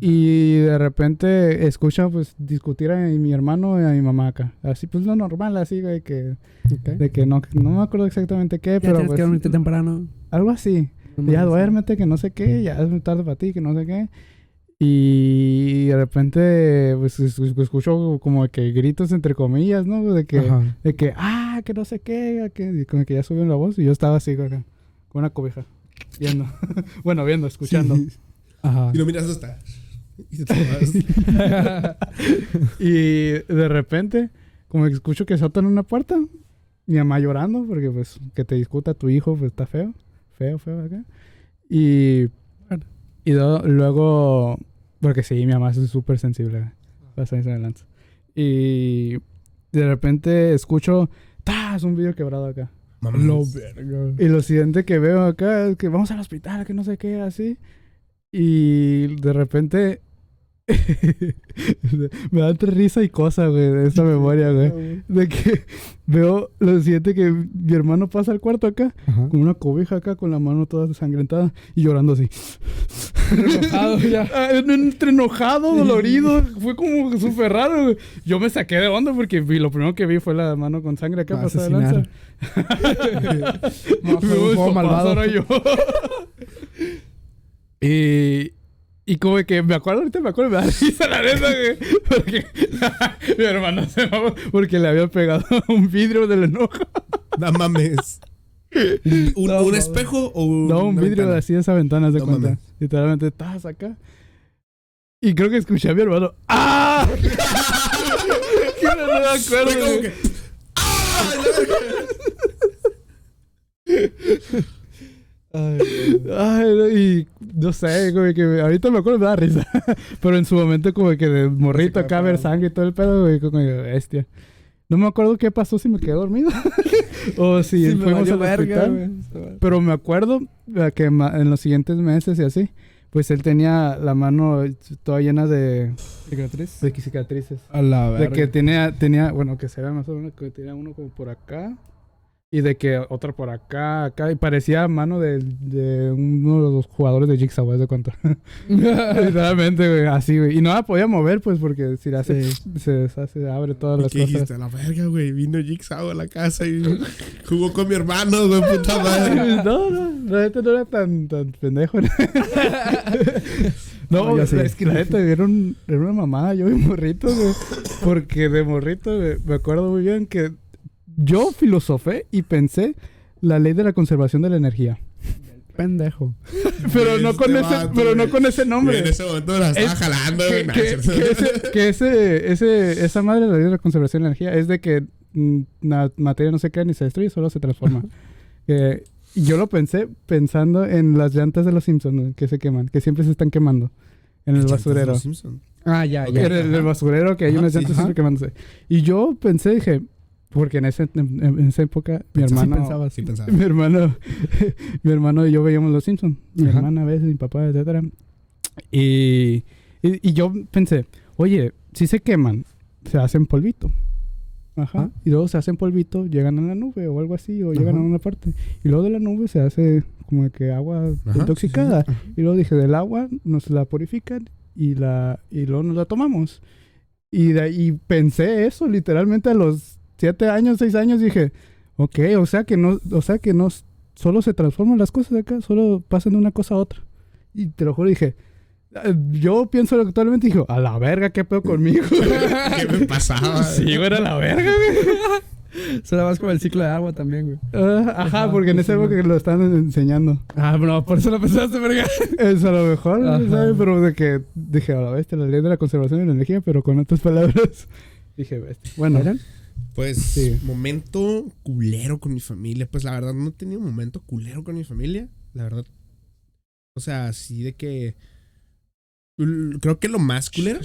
Y de repente escucho, pues, discutir a mi, hermano y a mi mamá acá. Así, pues, lo normal, así, güey, que... Ok. De que no, no me acuerdo exactamente qué, Ya pero tienes pues... que dormirte temprano. Algo así. No Ya duérmete, que no sé qué, ya es muy tarde para ti, que no sé qué. Y de repente, pues es- es- escucho como que gritos entre comillas, ¿no? De que, Ajá. de que, ah, que no sé qué, que, como que ya subió la voz y yo estaba así, acá, con una cobija, viendo. *laughs* bueno, viendo, escuchando. Ajá. Y lo miras hasta. Y. *laughs* Y de repente, como que escucho que saltan una puerta, mi mamá llorando, porque pues que te discuta tu hijo, pues está feo, feo, feo acá. Y, y do- luego, porque sí, mi mamá es súper sensible, bastante adelante. Y de repente escucho, ¡tas! Un video quebrado acá. Mames. Lo verga. Y lo siguiente que veo acá es que vamos al hospital, que no sé qué, así. Y de repente *laughs* me da entre risa y cosa, güey, de esta *laughs* memoria, güey. De que veo lo siguiente que mi hermano pasa al cuarto acá, Ajá. con una cobija acá, con la mano toda desangrentada y llorando así. Enojado ya. *laughs* Ah, Entre enojado, dolorido, fue como súper raro, güey. Yo me saqué de onda porque vi- lo primero que vi fue la mano con sangre acá pasada de lanza. asesinar. Me No, fue un juego malvado. yo. y, y como que me acuerdo, ahorita me acuerdo, me da *laughs* risa la neta, güey. Porque *laughs* mi hermano se mamó porque le había pegado *laughs* un vidrio del enojo. No mames. ¿Un, No, un mames. espejo o un.? No, un vidrio ventana? así de esa ventana, se No cuenta. mames. Literalmente, estás acá. Y creo que escuché a mi hermano. ¡Ah! no me acuerdo. Fue como que. ¡Ah! Ay, no, y no sé, como que ahorita me acuerdo me da risa. *laughs* Pero en su momento como que de morrito acá ver sangre y todo el pedo, güey, como bestia. No me acuerdo qué pasó si me quedé dormido. *laughs* o si me fuimos al verga, hospital. güey. Pero me acuerdo eh, que en los siguientes meses y así, pues él tenía la mano toda llena de, ¿Cicatriz? de cicatrices. A la De verga. que tenía, tenía, bueno, que se ve más o menos que tenía uno como por acá. Y de que otra por acá, acá. Y parecía mano de, de uno de los jugadores de Jigsaw, ¿ves de cuánto? *laughs* Literalmente, güey, así, güey. Y no la podía mover, pues, porque si la hace, se, se, se abre todas las ¿Qué cosas. dijiste? A la verga, güey. Vino Jigsaw a la casa y jugó con mi hermano, güey, *laughs* puta madre. No, no, la neta no era tan, tan pendejo. no, *laughs* No, sí. es que la neta era, un- era una mamada, yo de morrito, güey. Porque de morrito, güey, me acuerdo muy bien que yo filosofé y pensé la ley de la conservación de la energía. Pendejo. Pero no Este con ese, vato, pero no güey. con ese nombre. En ese momento la estaba Es- jalando, que, güey. Nah, que- es cierto. que ese, que ese, ese- esa madre de la ley de la conservación de la energía es de que mm, la materia no se crea ni se destruye, solo se transforma. Eh, yo lo pensé pensando en las llantas de los Simpsons que se queman, que siempre se están quemando en el de basurero. los. Ah, ya, ya. En el, el basurero que hay Ajá, unas llantas siempre quemándose. Y yo pensé, dije, porque en, ese, en, en esa época mi hermano... pensaba Sí, *laughs* pensaba. Mi hermano, *laughs* mi hermano y yo veíamos los Simpsons. Mi Ajá. hermana a veces, mi papá, etcétera. Y, y, y yo pensé, oye, si se queman, se hacen polvito. Ajá. Ah. Y luego se hacen polvito, llegan a la nube o algo así, o llegan a Ajá. una parte. Y luego de la nube se hace como que agua Ajá, intoxicada. sí, Y luego dije, del agua nos la purifican y, la, y luego nos la tomamos. Y, de ahí pensé eso literalmente a los siete años, seis años, dije, ok, o sea que no, o sea que no solo se transforman las cosas acá, solo pasan de una cosa a otra. Y te lo juro, dije, eh, yo pienso actualmente, digo, a la verga, ¿qué pedo conmigo? *laughs* ¿Qué me pasaba? sí, güey, era la verga, güey. *laughs* Suena más como el ciclo de agua también, güey. Ah, ajá, Ajá, porque en sí, época que lo están enseñando. Ah, no, por eso lo pensaste, verga. *laughs* Es a lo mejor, Ajá. ¿sabes? Pero de que dije, a la bestia, la ley de la conservación de la energía, pero con otras palabras. Dije, bestia. Bueno, ¿Eran? Pues, Sí. momento culero con mi familia. Pues la verdad, no he tenido un momento culero con mi familia. La verdad. O sea, así de que. Creo que lo más culero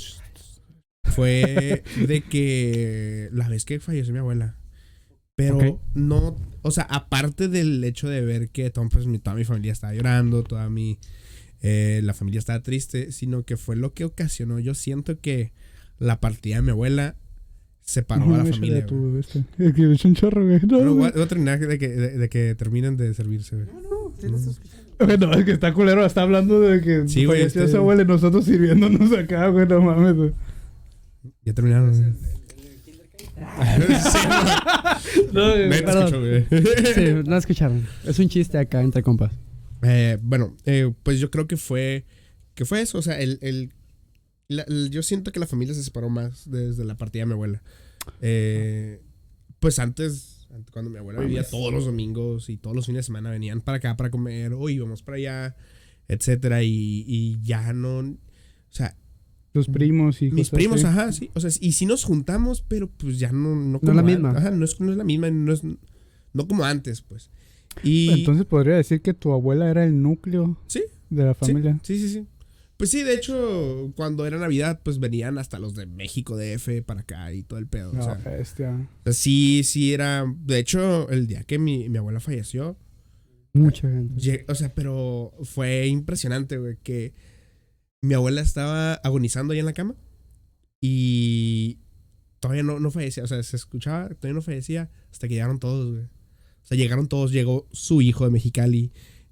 fue de que la vez que falleció mi abuela. Pero no. O sea, aparte del hecho de ver que todo, pues, mi- toda mi familia estaba llorando, toda mi. eh, la familia estaba triste, sino que fue lo que ocasionó. Yo siento que la partida de mi abuela separó a la familia. tu, este, Es que es un chorro, güey. No, Bueno, voy güey. a, voy a terminar de que, de, de que terminen de servirse, güey. Bueno, es que está culero, está hablando de que Sí, güey, este- su abuela y nosotros sirviéndonos acá, güey, no mames, güey. Ya terminaron. *laughs* güey. Sí, No, escuchó, güey. Sí, no escucharon. Es un chiste acá entre compas. Eh, bueno, eh, pues yo creo que fue que fue eso, o sea, el, el- la- yo siento que la familia se separó más desde la partida de mi abuela. Eh, pues antes, ant- cuando mi abuela vivía todos los domingos y todos los fines de semana venían para acá para comer, o íbamos para allá, etcétera, y, y ya no, o sea, Tus primos y mis cosas primos, así. ajá, sí, o sea, y si nos juntamos, pero pues ya no, no, es como la an- misma. Ajá, no es, no es la misma, no es, no como antes, pues. Y Entonces podría decir que tu abuela era el núcleo Sí, de la Sí, familia. Sí, sí, sí. Pues sí, de hecho, cuando era Navidad, pues venían hasta los de México DF para acá y todo el pedo. No, o, sea, bestia. sí, sí era. De hecho, el día que mi, mi abuela falleció, Mucha gente. lle- o sea, pero fue impresionante, güey, que mi abuela estaba agonizando ahí en la cama y todavía no, no fallecía. O sea, se escuchaba, todavía no fallecía hasta que llegaron todos, güey. O sea, llegaron todos, llegó su hijo de Mexicali,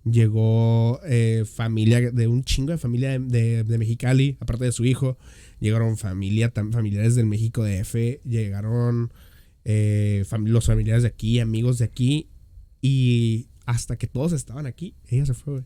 llegó eh, familia de un chingo de familia de, de- de Mexicali, aparte de su hijo, llegaron familia, familiares del México DF, llegaron eh, los familiares de aquí, amigos de aquí, y hasta que todos estaban aquí, ella se fue.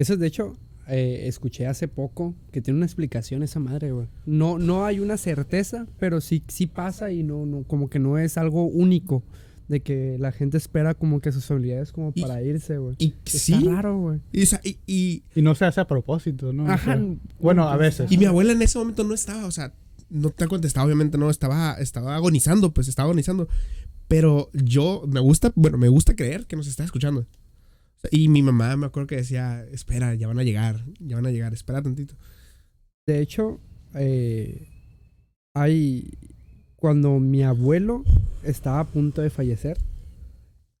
Eso, de hecho, eh, escuché hace poco que tiene una explicación esa madre, güey. No, no hay una certeza, pero sí, sí pasa y no, no, como que no es algo único. De que la gente espera como que sus habilidades como Y- para irse, güey. Y Está sí, raro, güey. y, o sea, y- y- Y no se hace a propósito, ¿no? O Ajá. sea, bueno, a veces. y mi abuela en ese momento no estaba, o sea, no te ha contestado, obviamente no, estaba, estaba agonizando, pues estaba agonizando. Pero yo, me gusta, bueno, me gusta creer que nos está escuchando. Y mi mamá me acuerdo que decía, espera, ya van a llegar, ya van a llegar, espera tantito. De hecho, eh, hay. Cuando mi abuelo estaba a punto de fallecer,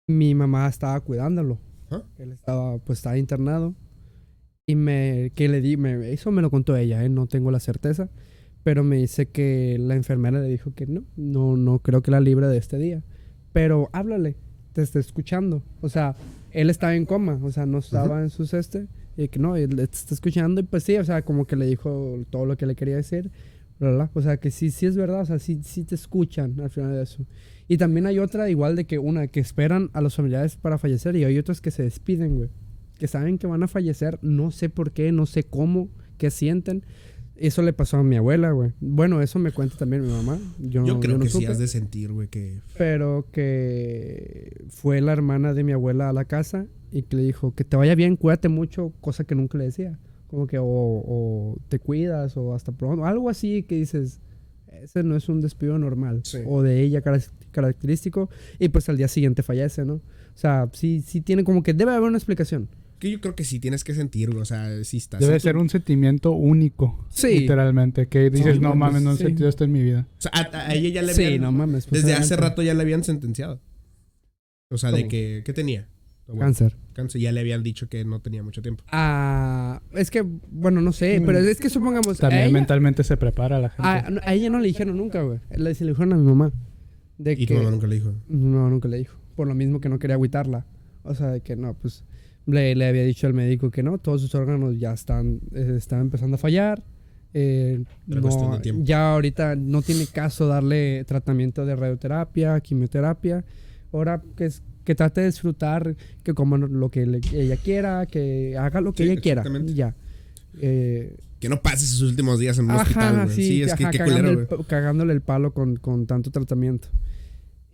mi mamá estaba cuidándolo. ¿Ah? Él estaba, pues, estaba internado. Y me, que le di, me, eso me lo contó ella, ¿eh? no tengo la certeza. Pero me dice que la enfermera le dijo que no, no, no creo que la libre de este día. pero háblale, te está escuchando. O sea, él estaba en coma, o sea, no estaba en su este. Y que no, él te está escuchando y pues sí, o sea, como que le dijo todo lo que le quería decir. O sea, que sí, sí es verdad, o sea, sí, sí te escuchan al final de eso. Y también hay otra, igual de que una, que esperan a los familiares para fallecer y hay otras que se despiden, güey. Que saben que van a fallecer, no sé por qué, no sé cómo, qué sienten. Eso le pasó a mi abuela, güey. Bueno, eso me cuenta también mi mamá. Yo, Yo creo no que sí supe. has de sentir, güey, que... Pero que fue la hermana de mi abuela a la casa y que le dijo que te vaya bien, cuídate mucho, cosa que nunca le decía. Como que o, o te cuidas o hasta pronto, algo así que dices, ese no es un despido normal. Sí. O de ella cara- característico y pues al día siguiente fallece, ¿no? O sea, sí, sí tiene como que debe haber una explicación. Que yo creo que sí tienes que sentir, güey, o sea, sí estás... Debe ser un sentimiento único. Sí. Literalmente. Que dices, Sí, no mames, no he sí. sentido esto en mi vida. O sea, a, a ella ya le Sí, habían... no mames. pues, Desde hace rato ya le habían sentenciado. O sea, de que... ¿Qué tenía? Bueno, Cáncer. cáncer. Ya le habían dicho que no tenía mucho tiempo. Ah, es que, bueno, no sé, Mm. pero es que supongamos. También ella- mentalmente se prepara la gente. A, a ella no le dijeron nunca, güey. Le, se le dijeron a mi mamá. De Y que, tu mamá nunca le dijo. No, nunca le dijo. Por lo mismo que no quería agüitarla. O sea, de que no, pues. Le, le había dicho al médico que no, todos sus órganos ya están, eh, están empezando a fallar. eh, no, ya ahorita no tiene caso darle tratamiento de radioterapia, quimioterapia. Ahora que es que trate de disfrutar, que coma lo que le- ella quiera, que haga lo que Sí, ella quiera. Ya. Eh, Que no pase sus últimos días en un hospital, Ajá, sí, Sí, es que qué cagando culero, el cagándole el palo con, con tanto tratamiento.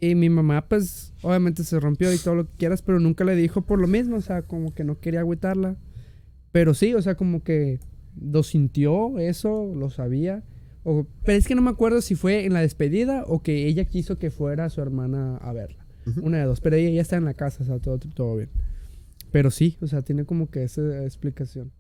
Y mi mamá, pues, obviamente se rompió y todo lo que quieras, pero nunca le dijo por lo mismo, o sea, como que no quería agüitarla. Pero sí, o sea, como que lo sintió, eso, lo sabía. O, pero es que no me acuerdo si fue en la despedida o que ella quiso que fuera su hermana a verla. Una de dos, pero ella ya está en la casa, o sea, todo, todo bien. Pero sí, o sea, tiene como que esa explicación.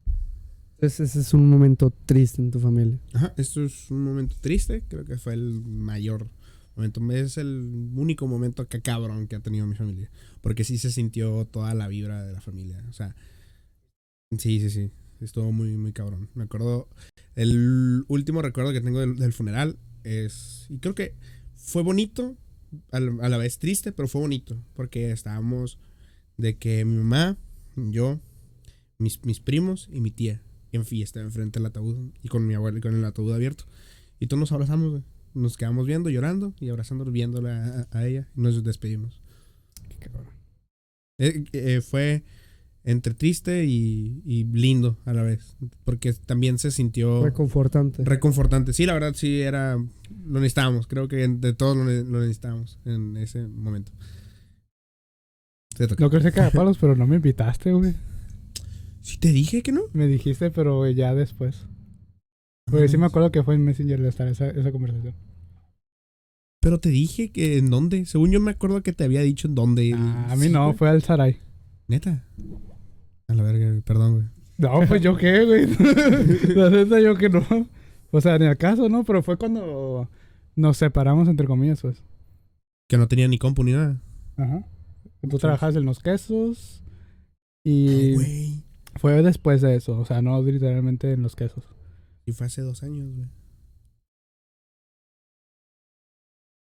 Entonces, ese es un momento triste en tu familia. Ajá, esto es un momento triste. Creo que fue el mayor momento. Es el único momento que cabrón que ha tenido mi familia. Porque sí se sintió toda la vibra de la familia. O sea, sí, sí, sí. Estuvo muy, muy cabrón. Me acuerdo. El último recuerdo que tengo del, del funeral es. Y creo que fue bonito. A la, a la vez triste, pero fue bonito. Porque estábamos de que mi mamá, yo, mis, mis primos y mi tía en fiesta enfrente del ataúd y con mi abuela y con el ataúd abierto. Y todos nos abrazamos, güey. Nos quedamos viendo, llorando y abrazándonos, viéndola a, a ella y nos despedimos. Eh, eh, fue entre triste y, y lindo a la vez. Porque también se sintió Reconfortante. reconfortante. Sí, la verdad, sí era. Lo necesitábamos. Creo que de todos lo, ne- lo necesitábamos en ese momento. No quería cagar palos, pero no me invitaste, güey. Sí, te dije que no. Me dijiste, pero ya después. Porque sí me acuerdo que fue en Messenger de estar esa, esa conversación. Pero te dije que en dónde. Según yo me acuerdo que te había dicho en dónde. Ah, a mí Sí, no, fue al Saray. Neta. A la verga, güey, perdón, güey. No, pues yo qué, güey. *laughs* La neta, yo que no. O sea, en el caso, ¿no? Pero fue cuando nos separamos, entre comillas, pues. Que no tenía ni compu ni nada. Ajá. Tú Sí. trabajabas en los quesos. Ay, Y güey. fue después de eso. O sea, no literalmente en los quesos. Y fue hace dos años, güey.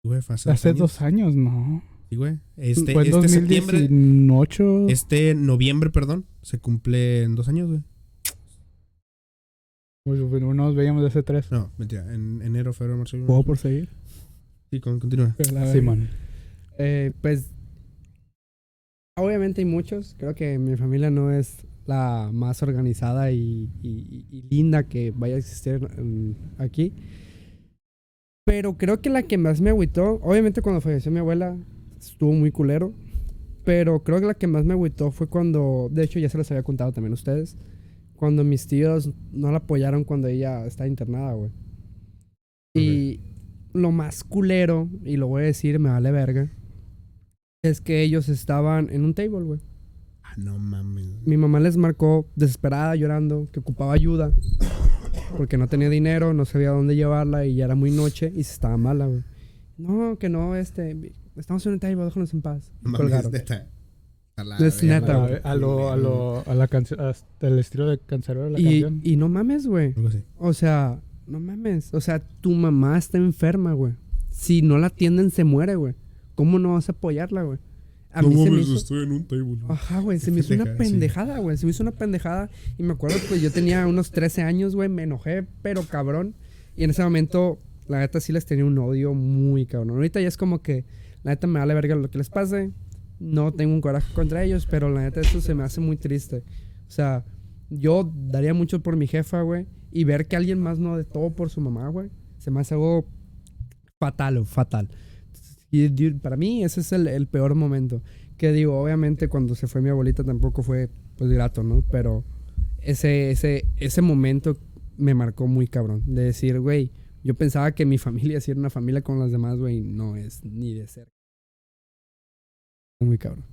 Güey, fue hace, Hace dos dos años, no. Sí, güey. Este, fue este septiembre. 2018. Este noviembre, perdón. Se cumple en dos años, güey. Pues, bueno, nos veíamos de hace tres. No, mentira. En enero, febrero, marzo. ¿Puedo por seguir? Sí, con- continúa. Simón. Eh, pues, obviamente hay muchos. Creo que mi familia no es la más organizada y, y- y linda que vaya a existir aquí. Pero creo que la que más me agüitó, obviamente cuando falleció mi abuela, estuvo muy culero. Pero creo que la que más me agüitó fue cuando, de hecho ya se los había contado también a ustedes, cuando mis tíos no la apoyaron cuando ella estaba internada, güey. Y lo más culero, y lo voy a decir, me vale verga, es que ellos estaban en un table, güey. Ah, no mames. Mi mamá les marcó desesperada, llorando, que ocupaba ayuda. Porque no tenía dinero, no sabía dónde llevarla y ya era muy noche y se estaba mala, güey. No, que no, este. Estamos en un table, déjanos en paz. No mames, Colgaron. la Es neta, güey. A lo, a lo, a la canción, hasta el estilo de cancerbero de la Y, canción. y no mames, güey. O sea, no mames. O sea, tu mamá está enferma, güey. Si no la atienden, se muere, güey. ¿cómo no vas a apoyarla, güey? A No mí se me mames, hizo... estoy en un table. Ajá, güey, se me hizo una pendejada, güey. Se me hizo una pendejada. Y me acuerdo que yo tenía unos 13 años, güey. Me enojé, pero cabrón. Y en ese momento, la neta sí les tenía un odio muy cabrón. Ahorita ya es como que, la neta me vale verga lo que les pase. No tengo un coraje contra ellos, pero la neta eso se me hace muy triste. O sea, yo daría mucho por mi jefa, güey. Y ver que alguien más no de todo por su mamá, güey. Se me hace algo fatal, fatal. Y para mí ese es el, el peor momento. Que digo, obviamente cuando se fue mi abuelita tampoco fue pues grato, ¿no? Pero ese, ese, ese momento me marcó muy cabrón. De decir, güey, yo pensaba que mi *laughs* familia sí era una familia con las demás, güey, no es ni de cerca. Muy cabrón.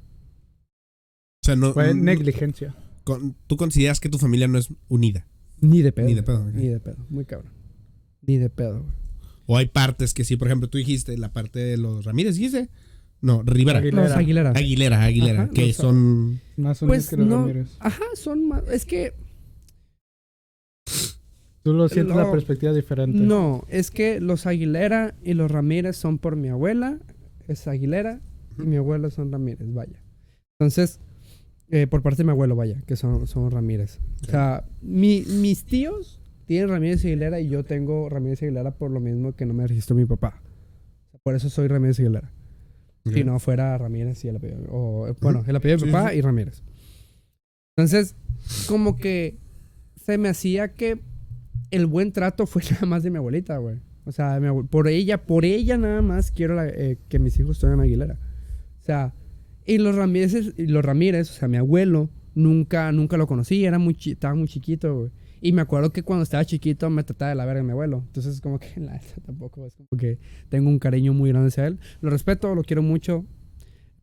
O sea, no. Fue no- negligencia. con- tú consideras que tu familia no es unida. Ni de pedo. Ni de pedo. Ni de pedo. Muy cabrón. Ni de pedo, güey. O hay partes que sí, por ejemplo, tú dijiste la parte de los Ramírez, dijiste. No, Rivera. Aguilera. Los Aguilera. Aguilera, Aguilera, Ajá, que son. Más unidos Pues que los no. Ramírez. Ajá, son más. Es que Tú lo sientes la perspectiva diferente. No, es que los Aguilera y los Ramírez son por mi abuela, es Aguilera, y mi abuelo son Ramírez, vaya. Entonces, eh, por parte de mi abuelo, vaya, que son, son Ramírez. O sea, mi- mis tíos tienen Ramírez Aguilera y yo tengo Ramírez Aguilera por lo mismo que no me registró mi papá. Por eso soy Ramírez Aguilera. Si no fuera Ramírez y el apellido. O, bueno, el apellido de mi papá sí. y Ramírez. Entonces, como que se me hacía que el buen trato fue *laughs* nada más de mi abuelita, güey. O sea, mi por ella, por ella nada más quiero la- eh, que mis hijos estén en Aguilera. O sea, y los Ramírez, y los Ramírez, o sea, mi abuelo, nunca, nunca lo conocí, era muy chi- estaba muy chiquito, güey. Y me acuerdo que cuando estaba chiquito me trataba de la verga mi abuelo. Entonces, como que *laughs* la tampoco es como que tengo un cariño muy grande hacia él. Lo respeto, lo quiero mucho,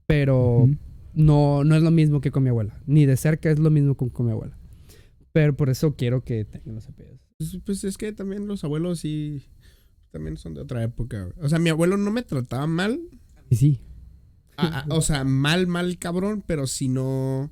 pero no, no es lo mismo que con mi abuela. Ni de cerca es lo mismo con, con mi abuela. Pero por eso quiero que tengan los apellidos. Pues, pues es que también los abuelos sí. También son de otra época. güey. O sea, mi abuelo no me trataba mal. Sí. O sea, mal, mal cabrón, pero si no.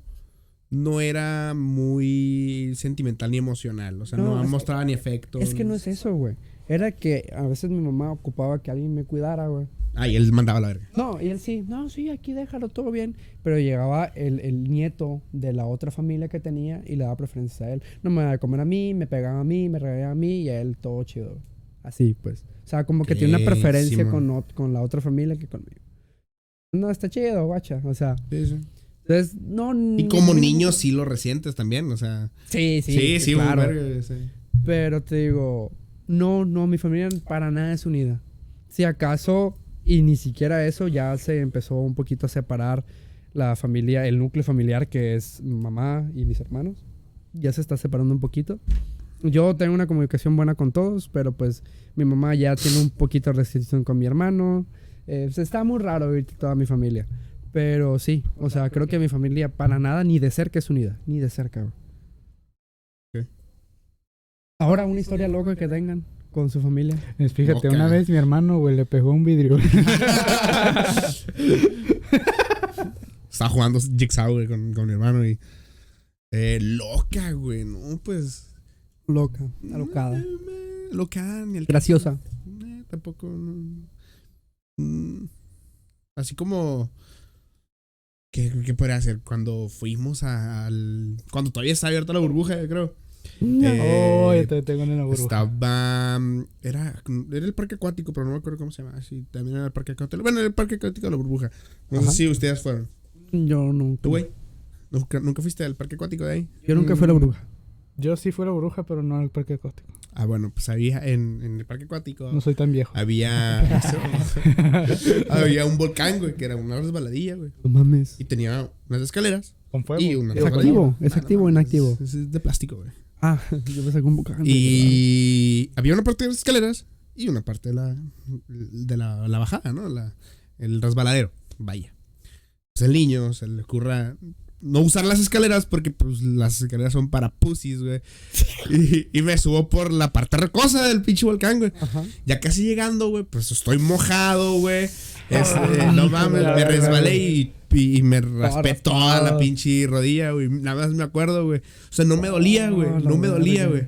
No era muy sentimental ni emocional. O sea, No, no, es que- mostraba ni afecto. Es que no es eso, güey. Era que a veces mi mamá ocupaba que alguien me cuidara, güey. Ah, y él mandaba la verga. No, y él sí, no, sí, aquí déjalo todo bien. Pero llegaba el, el nieto de la otra familia que tenía y le daba preferencia a él. No me daba de comer a mí, me pegaba a mí, me regañaba a mí y a él todo chido. Así, pues. O sea, como que tiene una preferencia con, con la otra familia que conmigo. No, está chido, guacha. O sea, entonces, no. Y como niño sí lo resientes también, o sea. Sí, sí, Sí, sí, claro. verga, sí. Pero te digo, no, no, mi familia para nada es unida. Si acaso, y ni siquiera eso, ya se empezó un poquito a separar la familia, el núcleo familiar que es mamá y mis hermanos. Ya se está separando un poquito. Yo tengo una comunicación buena con todos, pero pues mi mamá ya tiene un poquito de restricción con mi hermano. Eh, pues, está muy raro ahorita toda mi familia. Pero sí, o sea, creo que mi familia para nada ni de cerca es unida, ni de cerca. güey. Ok. Ahora una historia loca que tengan con su familia. Es, Fíjate, una vez mi hermano, güey, le pegó un vidrio. *laughs* Estaba jugando Jigsaw, güey, con, con mi hermano y. Eh, loca, güey, no, pues. Loca, alocada. Eh, eh, Loca, ni el Graciosa. Eh, tampoco. no. Mm, así como. ¿Qué, ¿Qué podría hacer? Cuando fuimos a- al. Cuando todavía estaba abierta la burbuja, yo creo. Eh, oh, yo te tengo en la burbuja. Estaba. mm, Era, era el parque acuático, pero no me acuerdo cómo se llama. Sí, también era el parque acuático. Bueno, era el parque acuático de la burbuja. No Ajá. sé si ustedes fueron. Yo nunca. ¿Tú, güey? ¿Nunca, ¿Nunca fuiste al parque acuático de ahí? Yo nunca fui a la bruja. Yo sí fui a la burbuja, pero no al parque acuático. Ah, bueno, pues había en, en el parque acuático. No soy tan viejo. Había. *laughs* había un volcán, güey, que era una resbaladilla, güey. No mames. Y tenía unas escaleras. Con fuego. Y una ¿Es activo? ¿Es activo o inactivo? Es, es de plástico, güey. Ah, *laughs* yo pensé que un poco. Y había una parte de las escaleras y una parte de la, de la, la bajada, ¿no? La, el resbaladero. Vaya. Pues el niño se le ocurra no usar las escaleras porque pues las escaleras son para pussies, güey. Y, y me subo por la parte rocosa del pinche volcán, güey. Ajá. Ya casi llegando, güey, pues estoy mojado, güey. Este, Ah, no hijo mames, me resbalé güey. y, y me raspé toda la pinche rodilla, güey. Nada más me acuerdo, güey. O sea, no me dolía, güey. Ah, la No me dolía, güey.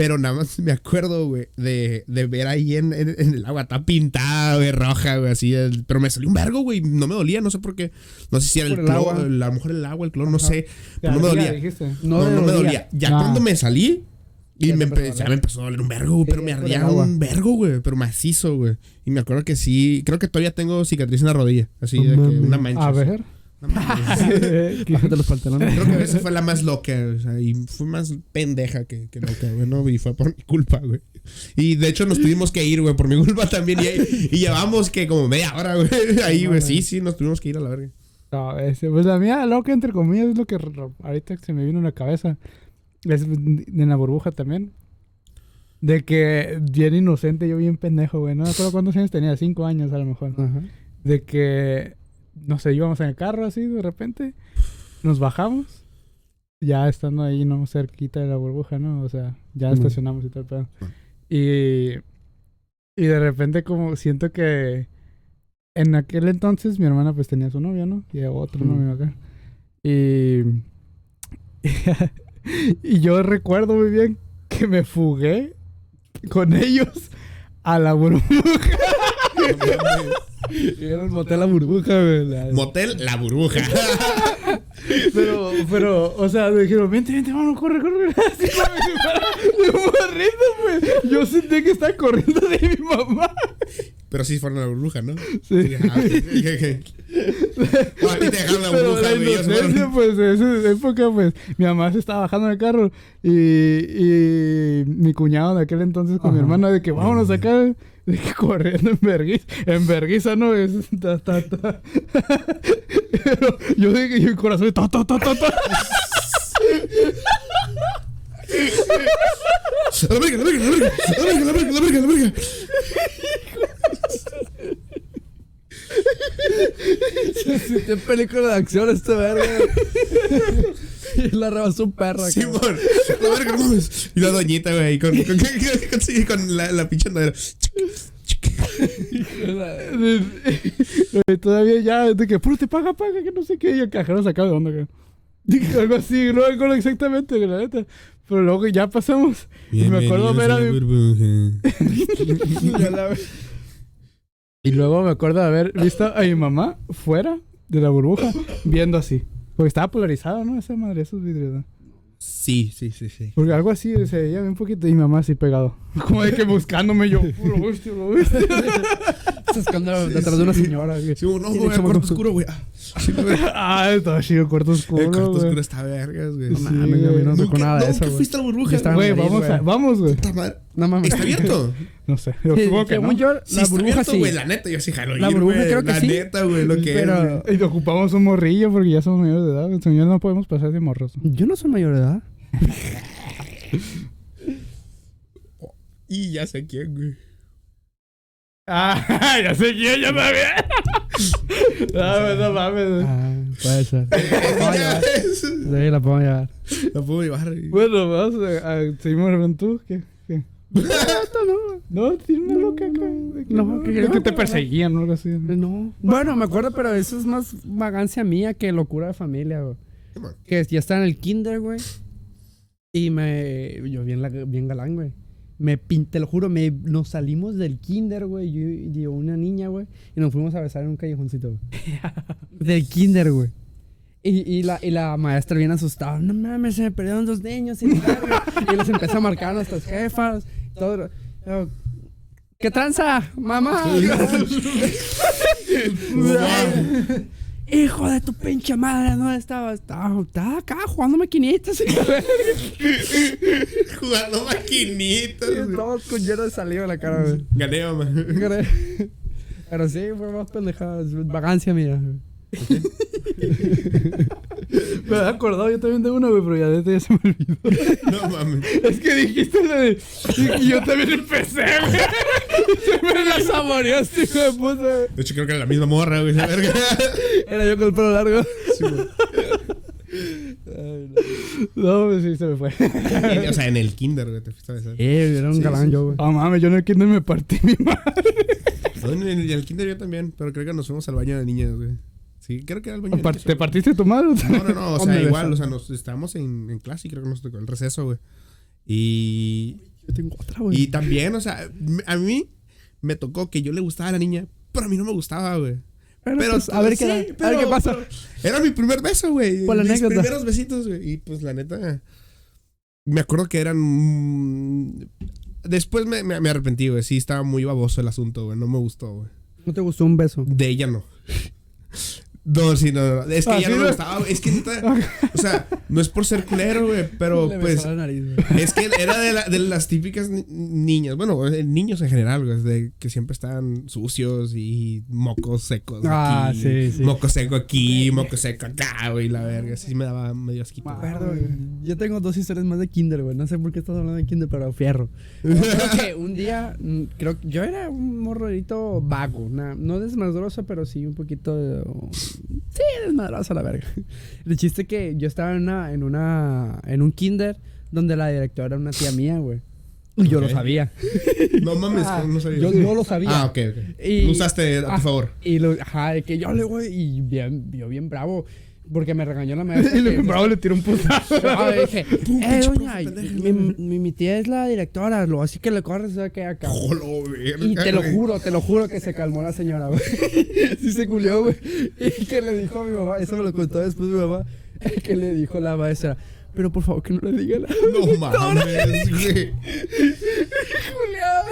Pero nada más me acuerdo, güey, de, de ver ahí en, en- en el agua, está pintada, güey, roja, güey, así. el- pero me salió un vergo, güey, no me dolía, no sé por qué. No sé si era el el cloro, agua. a lo mejor el agua, el cloro, no sé. Pero no me dolía. No, me dolía. Ya cuando me salí, y Ya me, te empezó a empe- doler. ya me empezó a doler un vergo, pero me ardía un vergo, güey, pero macizo, güey. Y me acuerdo que sí, creo que todavía tengo cicatriz en la rodilla, así de que una mancha. A así. *laughs* Bájate los pantalones. Creo que esa fue la más loca, o sea, y fue más pendeja que, que loca, güey, ¿no? Y fue por mi culpa, güey. Y de hecho nos tuvimos que ir, güey, por mi culpa también. Y, y llevamos que como media hora, güey, *laughs* ahí, güey. Sí, sí, nos tuvimos que ir a la verga. No, ese, pues la mía, loca, entre comillas, es lo que ahorita se me vino a la cabeza. Es de la burbuja también. De que bien inocente, yo bien pendejo, güey. No me acuerdo cuántos años tenía, cinco años a lo mejor. Ajá. De que, no sé, íbamos en el carro así de repente, nos bajamos, ya estando ahí, ¿no? Cerquita de la burbuja, ¿no? O sea, ya estacionamos y todo el pedo. Y, y de repente como siento que en aquel entonces mi hermana pues tenía su novio, ¿no? Y otro novio acá. Y, *laughs* y yo recuerdo muy bien que me fugué con ellos a la burbuja. *laughs* Era el motel La Burbuja, güey. la- Motel La Burbuja. Pero, pero, o sea, me dijeron, vente, vente, vamos, corre, corre. Así de morrito, güey. Yo sentí que estaba corriendo de mi mamá. Pero sí fueron a la burbuja, ¿no? Sí. ah, ok, ok, ok. No, a ti te dejaron la Pero burbuja, la inocencia, fueron- pues, de esa época, pues, mi mamá se estaba bajando del carro y, y mi cuñado de aquel entonces con mi hermana de que vámonos acá, *laughs* corriendo en vergüenza, en vergüenza, ¿no? Es, ta, ta, ta. Pero yo dije, y mi corazón, ta, ta, ta, ta, ta. A la verga, a la verga, a la verga, a la verga, a la verga, a la verga, a la verga. Tiene película de acción este verga. y la rebasó un perro. Simón, a la verga, no mames. Y la doñita, güey, con, con, con, con- sí, con la, la pinche andadera. Todavía ya, de que, puro te paga, paga, que no sé qué. Y el cajero sacaba de onda, güey. Algo así, no me acuerdo exactamente, la neta. Pero luego ya pasamos. Y me acuerdo ver a mi... *laughs* Y luego me acuerdo de haber visto a mi mamá fuera de la burbuja, viendo así. Porque estaba polarizado, ¿no? Esa madre, esos vidrios, ¿no? Sí, sí, sí, sí. Porque algo así se veía un poquito. Y mi mamá así pegado. *laughs* Como de que buscándome yo. Lo viste, lo viste. Se esconde detrás de una señora. güey. Sí, no, güey, cuarto oscuro, güey. *laughs* Ah, estaba chido, cuarto oscuro. El cuarto oscuro está vergas, güey. No Sí, mames, no Nunca, nada de nunca eso, güey. fuiste a la burbuja. Güey, vamos, güey. vamos, güey. No mames. ¿Está abierto? *laughs* No sé. Yo Sí, supongo que según no. yo, Sí, la está burbuja abierto, sí. güey. La neta, yo sí jalo La ir, burbuja güey. creo que La sí. neta, güey, lo que Pero- es, Y ocupamos un morrillo porque ya somos mayores de edad. El señor no podemos pasar de morros. Yo no soy mayor de edad. *laughs* Y ya sé quién, güey. *laughs* Ah, ya sé quién, ya sabía. no, no mames. Ah, puede ser. La. Sí, la puedo llevar. La puedo llevar. Bueno, vamos a, a seguimos tú. ¿Qué? No, dime loca acá. de que No, No, que- no, que te no. perseguían o algo así. No. Bueno, me acuerdo, pero eso es más vagancia mía que locura de familia, güey. Que ya estaba en el kinder, güey. Y me... Yo bien, la- bien galán, güey. Me pin- te lo juro, me, nos salimos del kinder, güey. Yo y yo, una niña, güey. Y nos fuimos a besar en un callejoncito, güey. *laughs* del kinder, güey. Y, y, la, y la maestra bien asustada. No mames, se me perdieron dos niños. Y, la verga". y les empezó a marcar a nuestras jefas. Todo. ¿Qué tranza, mamá? *laughs* Hijo de tu pinche madre, no estaba, estaba, estaba acá jugando maquinitas. *laughs* Jugando maquinitas. Todos con lleno de saliva en la cara, güey. Gané, mamá. Pero sí, fue más pendejadas. Vagancia mía. Me había acordado, yo también tengo una, güey, pero ya de ya se me olvidó. No mames. es que dijiste lo de. Y yo también empecé, güey. Me la saboreaste, hijo de puta. De hecho, creo que era la misma morra, güey. esa verga. Era yo con el pelo largo. No, pues sí, se me fue. o sea, en el kinder, güey, te fuiste a besar. Eh, era un Sí, galán sí, yo, güey. Ah, mames, yo en el kinder me partí mi madre. No, en el, en el kinder yo también, pero creo que nos fuimos al baño de niñas, güey. Sí, creo que era Par-. ¿Te partiste tu madre? No, no, no, o sea, *laughs* igual, o sea, nos estábamos en, en clase y creo que nos tocó el receso, güey. Y, Yo tengo otra, güey. Y también, o sea, a mí me tocó que yo le gustaba a la niña, pero a mí no me gustaba, güey. Pero, Pero, pues, a ver qué. A ver qué pasa. Era mi primer beso, güey. Por la Mis anécdota. primeros besitos, güey. Y pues la neta. Me acuerdo que eran. mm, Después me, me, me arrepentí, güey. Sí, estaba muy baboso el asunto, güey. No me gustó, güey. ¿No te gustó un beso? De ella no. No, sí, no, no. Es que Ah, sí, no me gustaba. Es que. O sea, no es por ser culero, güey. Pero Le pues. la nariz. Es que era de, la- de las típicas ni- niñas, bueno, eh, niños en general, güey, de que siempre están sucios y mocos secos. Ah, aquí, sí, sí. Moco seco aquí, moco seco acá, güey, la verga. Sí me daba medio asquito. Güey. Yo tengo dos historias más de Kinder, güey. No sé por qué estás hablando de Kinder, pero fierro. *laughs* Creo que un día, mm, creo que yo era un morrito vago, no desmadroso, pero sí un poquito, de- sí, desmadroso a la verga. El chiste que yo estaba en una, en una, en un Kinder donde la directora era una tía mía, güey. Y yo lo sabía. No mames, Ah, no sabía. Yo no lo sabía. Ah, ok, ok. Y- Lo usaste a tu Ah, favor. Y lo, ajá, de que yo le voy, y bien, yo bien bravo, porque me regañó la *laughs* maestra. Y le bravo le tiró un putazo. *laughs* Ah, dije, eh, doña, mi, mi, mi tía es la directora, lo, así que le corres a que acá. Jolo, verga, Y te lo juro, te lo juro que se calmó la señora, güey. *laughs* Sí se culió, güey. Y que le dijo a mi mamá, eso me lo contó después mi mamá, que le dijo la maestra, pero por favor que no le diga nada. No *laughs* mames, güey.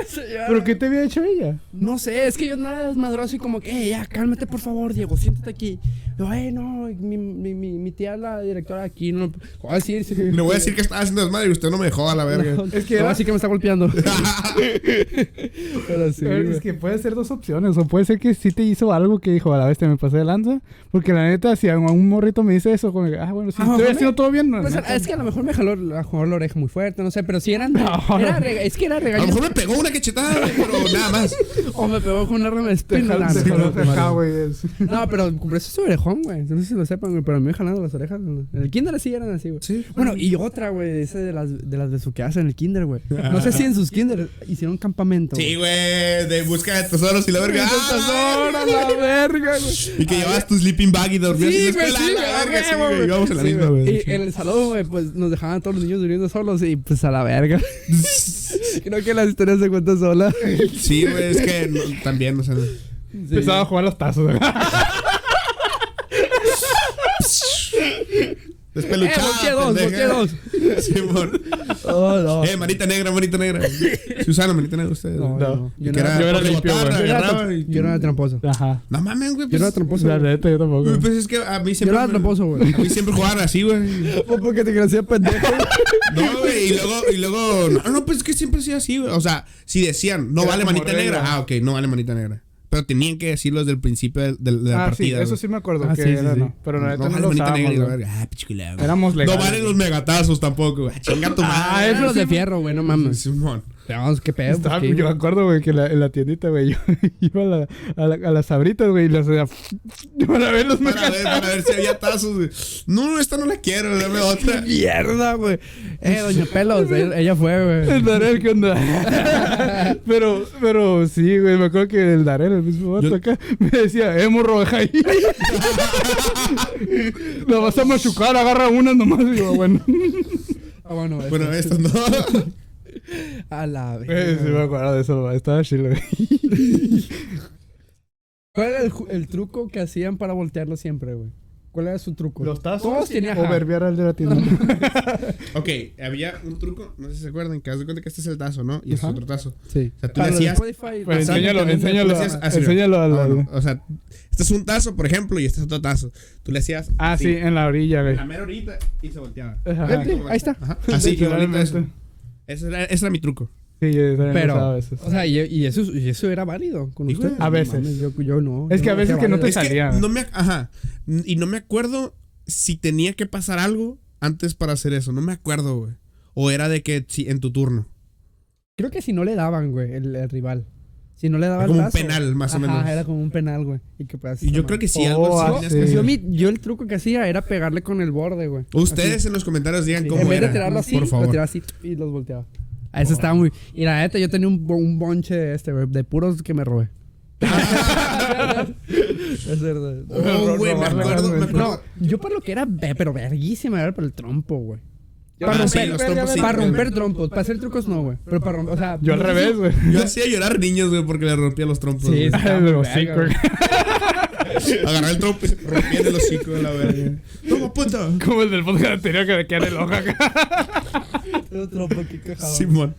Señora. ¿Pero qué te había hecho ella? No sé, es que yo nada desmadroso y como que, "Eh, ya, cálmate por favor, Diego, siéntate aquí. Yo, eh, no, mi, mi, mi, mi tía la directora aquí, no voy a decir. *laughs* sí. Le voy a decir que estaba haciendo desmadre y usted no me dejó a la verga. No, Es que no, era- así que me está golpeando. *laughs* Pero sí, güey. es que puede ser dos opciones. O puede ser que sí te hizo algo que dijo, a la vez te me pasé de lanza. Porque la neta, si a un morrito me dice eso, como que, ah, bueno, si Ah, estoy haciendo todo bien, no. Pues. Es que a lo mejor me jaló, a lo mejor la oreja muy fuerte, no sé, pero sí eran. *laughs* No, era no. rega- es que era A lo regaño. mejor me pegó una cachetada, güey, pero nada más. *laughs* O me pegó con una rama de Te espina. no, pero por eso es su orejón, güey. No sé si lo sepan, güey, pero a mí me jalando las orejas. En el kinder así eran así, güey. Sí. Bueno, y otra, güey, esa de las, de las besuqueadas en el kinder, güey. No sé si en sus kinder hicieron un campamento. Sí, güey, de busca de tesoros y la verga. ¡Ah, ¡Ahora la verga, güey! Y que llevabas tu sleeping bag y dormías Sí, en la güey, escuela. sí, la verga, sí, güey. Íbamos en la misma, güey. güey. Y en el salón, güey, pues nos dejaban a todos los niños durmiendo solos y pues a la verga. *laughs* Creo que la historia se cuenta sola. Sí, güey, es que no- también, o sea. Empezaba a jugar los tazos. *laughs* Despeluchada. Eh, dos. *laughs* Simón. Oh, no. Eh, manita negra, manita negra. *laughs* Susana, manita negra, ustedes. No, No, yo no. Yo era, yo era limpio, güey. yo no era yo tramposo. Ajá. No mames, güey. Yo Pues, no era tramposo. La neta, yo tampoco. Pues es que a mí Yo siempre. no era tramposo, güey. A mí siempre jugaban así, güey. *laughs* Pues porque te crecía pendejo. No, güey, y luego, y luego, no, no, pues es que siempre ha sido así, güey. O sea, si decían, no vale manita negra, ah, ok, no vale manita negra. Pero tenían que decirlo desde el principio de, de- de la Ah, sí, partida. eso sí me acuerdo Ah, que sí, era, sí. no. Pero neta no, vale lo negra usábamos, verga. Ah, pinche culero. Éramos No legales. valen los megatazos tampoco, güey. Ah, Chinga tu Ah, madre. esos los de fierro, güey, no mames. Simón. Vamos, qué pedo. Estaba- pues, ¿qué? yo me acuerdo, güey, que la- en la tiendita, güey, yo *laughs* iba a, la, a, la- a las sabritas, güey, y las hacía *laughs* para ver los Para ver, para ver si había tazos, güey. No, esta no la quiero, dame *laughs* otra. Mierda, güey. Eh, doña Pelos, ella, ella fue, güey. El Darel, ¿qué onda? pero, pero sí, güey, me acuerdo que el Darel, el mismo vato Yo- acá, me decía, eh, morro, deja ahí. La vas a machucar, agarra una nomás. Y yo, bueno. Ah, bueno. Bueno, esto no. *laughs* A la Eh, vez. sí me acuerdo de eso, estaba chido, güey. *laughs* ¿Cuál era el, el truco que hacían para voltearlo siempre, güey? ¿Cuál era su truco? ¿Los tazos? Todos tenían. O verbiar al de la tienda. *laughs* Ok, había un truco, no sé si se acuerdan, que haz de cuenta que este es el tazo, ¿no? Y este es otro tazo. Sí. O sea, tú Para le hacías. Spotify, Pues enséñalo, enséñalo. Enséñalo al- al- no, O sea, este es un tazo, por ejemplo, y este es otro tazo. Tú le hacías. Ah, sí, en la orilla, güey. La mera horita y se volteaba. Ajá. Ahí está. Ajá. Así, igualito eso. Ese era, ese era mi truco. Sí, yo Pero, a veces. o sea, y, y eso, y eso era válido con usted. A veces. Mames, yo, yo no. Es yo que a veces que no te. Es que salía. no me. Ajá. Y no me acuerdo si tenía que pasar algo antes para hacer eso. No me acuerdo, güey. O era de que si, en tu turno. Creo que si no le daban, güey, el, el rival. Si no le daban Era como un penal, más o ajá, menos. era como un penal, güey. Y, que pues, Y yo creo que si Oh, algo ah, así tenías sí. Yo, mi- yo el truco que hacía era pegarle con el borde, güey. Ustedes en los comentarios digan cómo En vez era. de tirarlo así, por lo favor. tiraba así y los volteaba. A eso estaba muy... Y la neta, yo tenía un, un bonche de este, güey, de puros que me robé. *laughs* es verdad. Oh, güey, me acuerdo, me acuerdo. No, yo por lo que era, pero verguísima, era por el trompo, güey. Para Ah, sí, romper, los trompos sí. para romper trompos, para hacer trucos no, güey. Pero para romper, o sea. Yo al revés, si- güey. Yo hacía llorar niños, güey, porque le rompía los trompos. Sí, pero sí, güey. *laughs* Agarraba el trompo y se rompía el hocico de la verga. ¡Toma, puta! Como el del podcast anterior que me queda en el ojo acá. Otro poquito quejado. Simón.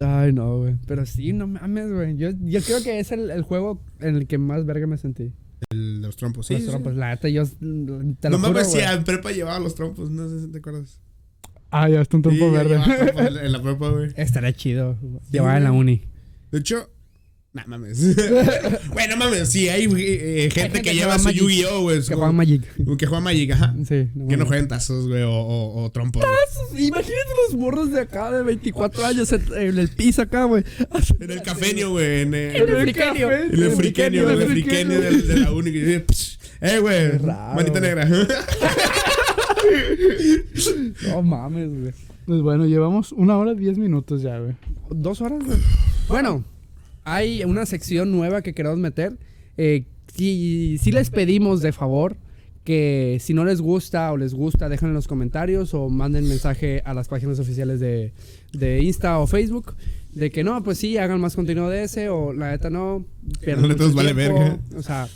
Ay, no, güey. Pero sí, no mames, güey. Yo, yo creo que es el, el juego en el que más verga me sentí. El de los trompos, sí. Los sí. trompos, la neta, yo te lo No mames, güey. en prepa llevaba los trompos, no sé si te acuerdas. Ah, ya está un Sí, trompo verde. llevaba *laughs* en la- prepa, güey. Estaría chido. Llevar en la uni. De hecho, no mames. *laughs* Güey, no mames, sí, hay eh, gente, gente que que lleva juega su Yu-Gi-Oh, güey. Que juegan Magic. Que juega Magic, ajá. Sí. Que no jueguen tazos, güey, o, o, o trompos. güey. Imagínate los morros de acá de 24 años en, en el piso acá, güey. En el cafenio, güey. En el, En el friquenio. en el friquenio, en el friquenio del- de la uni. que dice, "Psh, Eh, güey. Manita negra. *laughs* *laughs* No mames, güey. Pues bueno, llevamos una hora diez minutos ya, güey. Dos horas, güey. Bueno, hay una sección nueva que queremos meter. Eh, si, si les pedimos de favor que si no les gusta o les gusta, dejen en los comentarios o manden mensaje a las páginas oficiales de, de Insta o Facebook. De que no, pues sí, hagan más contenido de ese o la neta no. pierdan *laughs* La neta mucho nos vale verga. O sea,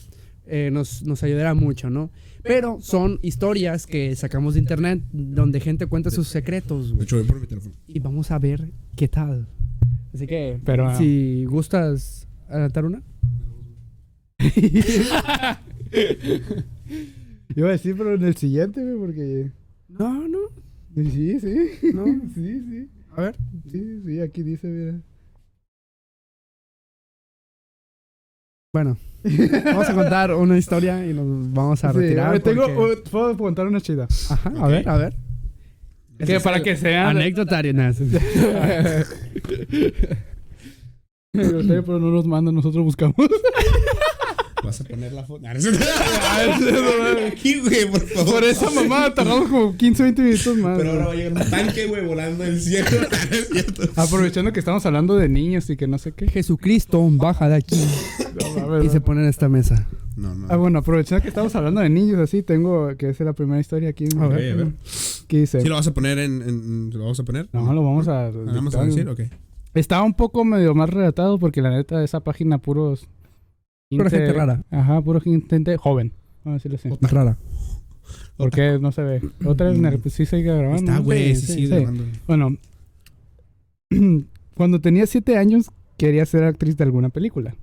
eh, nos, nos ayudará mucho, ¿no? Pero son historias que sacamos de internet donde gente cuenta sus secretos, De güey hecho, voy por mi teléfono. y vamos a ver qué tal. Así que, Pero, si gustas adelantar una. *laughs* Iba a decir, pero en el siguiente, güey, porque... No, no, Sí, sí. No. *laughs* Sí, sí. a ver. Sí, sí, aquí dice, mira. Bueno, vamos a contar una historia y nos vamos a Sí, retirar. tengo, porque- uh, puedo contar una chida. Ajá, a Ok. ver, a ver. Que para que sea... Anecdotario, *laughs* *laughs* nada. pero no nos mandan, nosotros buscamos. *laughs* Vas a poner la foto. *laughs* Aquí, güey, por favor. Por esa mamá tardamos como 15 20 minutos más. Pero ahora va a llegar un tanque, güey, volando del cielo. *laughs* *laughs* Es. Aprovechando que estamos hablando de niños y que no sé qué. Jesucristo, baja de aquí No, y se pone en esta mesa. No, no. Ah, bueno, aprovechando que estamos hablando de niños así, tengo que hacer la primera historia aquí. A ver. a ver. ¿Qué dice? ¿Sí lo vas a poner en, ¿Lo vamos a poner? No, lo vamos a... ¿Lo vamos a decir? Ok. Estaba un poco medio más relatado porque la neta esa página puros... Pura gente rara. Ajá, puro gente joven. Vamos a decirlo así. Rara. Porque no se ve. Otra me- pues sí sigue grabando. Está, güey, sí, sí, sí, sí. grabando. Bueno, *clears throat* cuando tenía siete años quería ser actriz de alguna película.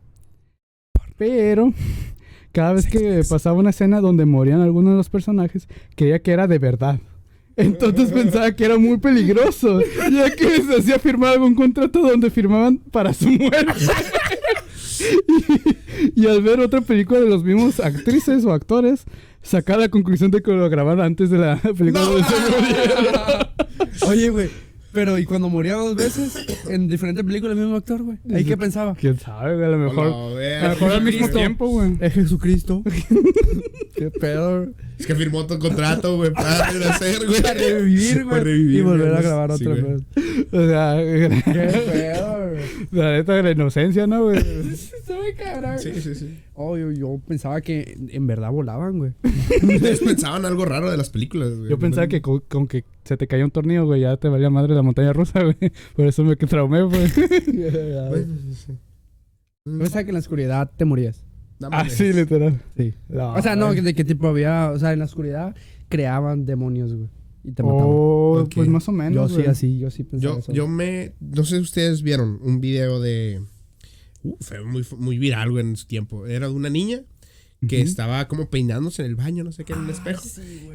Pero *laughs* cada vez que pasaba una escena donde morían algunos de los personajes, creía que era de verdad. Entonces pensaba que era muy peligroso, ya que les hacía firmar algún contrato donde firmaban para su muerte. *laughs* *laughs* y, y al ver otra película de los mismos actrices o actores, sacar la conclusión de que lo grabaron antes de la película donde se. Oye, güey. Pero, ¿y cuando moría dos veces en diferentes películas el mismo actor, güey? ¿Ahí qué pensaba? ¿Quién sabe? güey? A lo mejor, Hola, a lo mejor al mismo tiempo, güey. Es Jesucristo. *laughs* qué pedo. Es que firmó tu contrato, güey, para renacer, güey. Para revivir, güey. Y volver a grabar Sí, otra vez. O sea, Qué pedo, güey. *laughs* la neta de la inocencia, ¿no, güey? *laughs* Cabrón. Sí, sí, sí. Oh, yo, yo pensaba que en verdad volaban, güey. *laughs* Ustedes pensaban algo raro de las películas, güey. Yo pensaba que con, con que se te caía un tornillo, güey, ya te valía madre la montaña rusa, güey. Por eso me traumé, güey. Pues, sí. Yo pensaba que en la oscuridad te morías. Ah, sí, literal. Sí. No, O sea, no, de qué tipo había. O sea, en la oscuridad creaban demonios, güey. Y te mataban. Oh, Ok. pues más o menos, yo sí, así, yo sí Yo, eso. yo me. No sé si ustedes vieron un video de. Uh, fue muy, muy viral, güey, en su tiempo. Era de una niña que estaba como peinándose en el baño, no sé qué, en Ah, un espejo.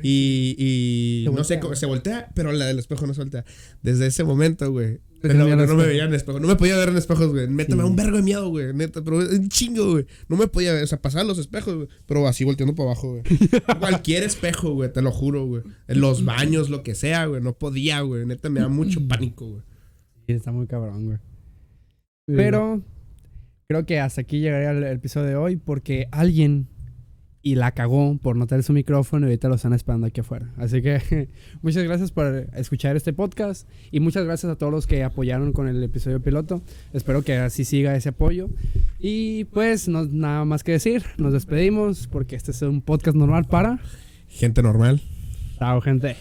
Y, y Se no sé, cómo- se voltea, pero la del espejo no se voltea. Desde ese momento, güey. No, el no me veía en el espejo. No me podía ver en espejos, güey. Neta, Sí. me da un vergo de miedo, güey. Neta, pero un chingo, güey. No me podía ver. O sea, pasar los espejos, güey. Pero así volteando para abajo, güey. *laughs* Cualquier espejo, güey. Te lo juro, güey. En los baños, lo que sea, güey. No podía, güey. Neta, me da mucho *clears throat* pánico, güey. Sí, está muy cabrón, güey. Sí. Pero creo que hasta aquí llegaría el, el episodio de hoy porque alguien y la cagó por no tener su micrófono y ahorita lo están esperando aquí afuera. Así que *laughs* muchas gracias por escuchar este podcast y muchas gracias a todos los que apoyaron con el episodio piloto. Espero que así siga ese apoyo. Y pues no nada más que decir, nos despedimos porque este es un podcast normal para... Gente normal. Chao, gente.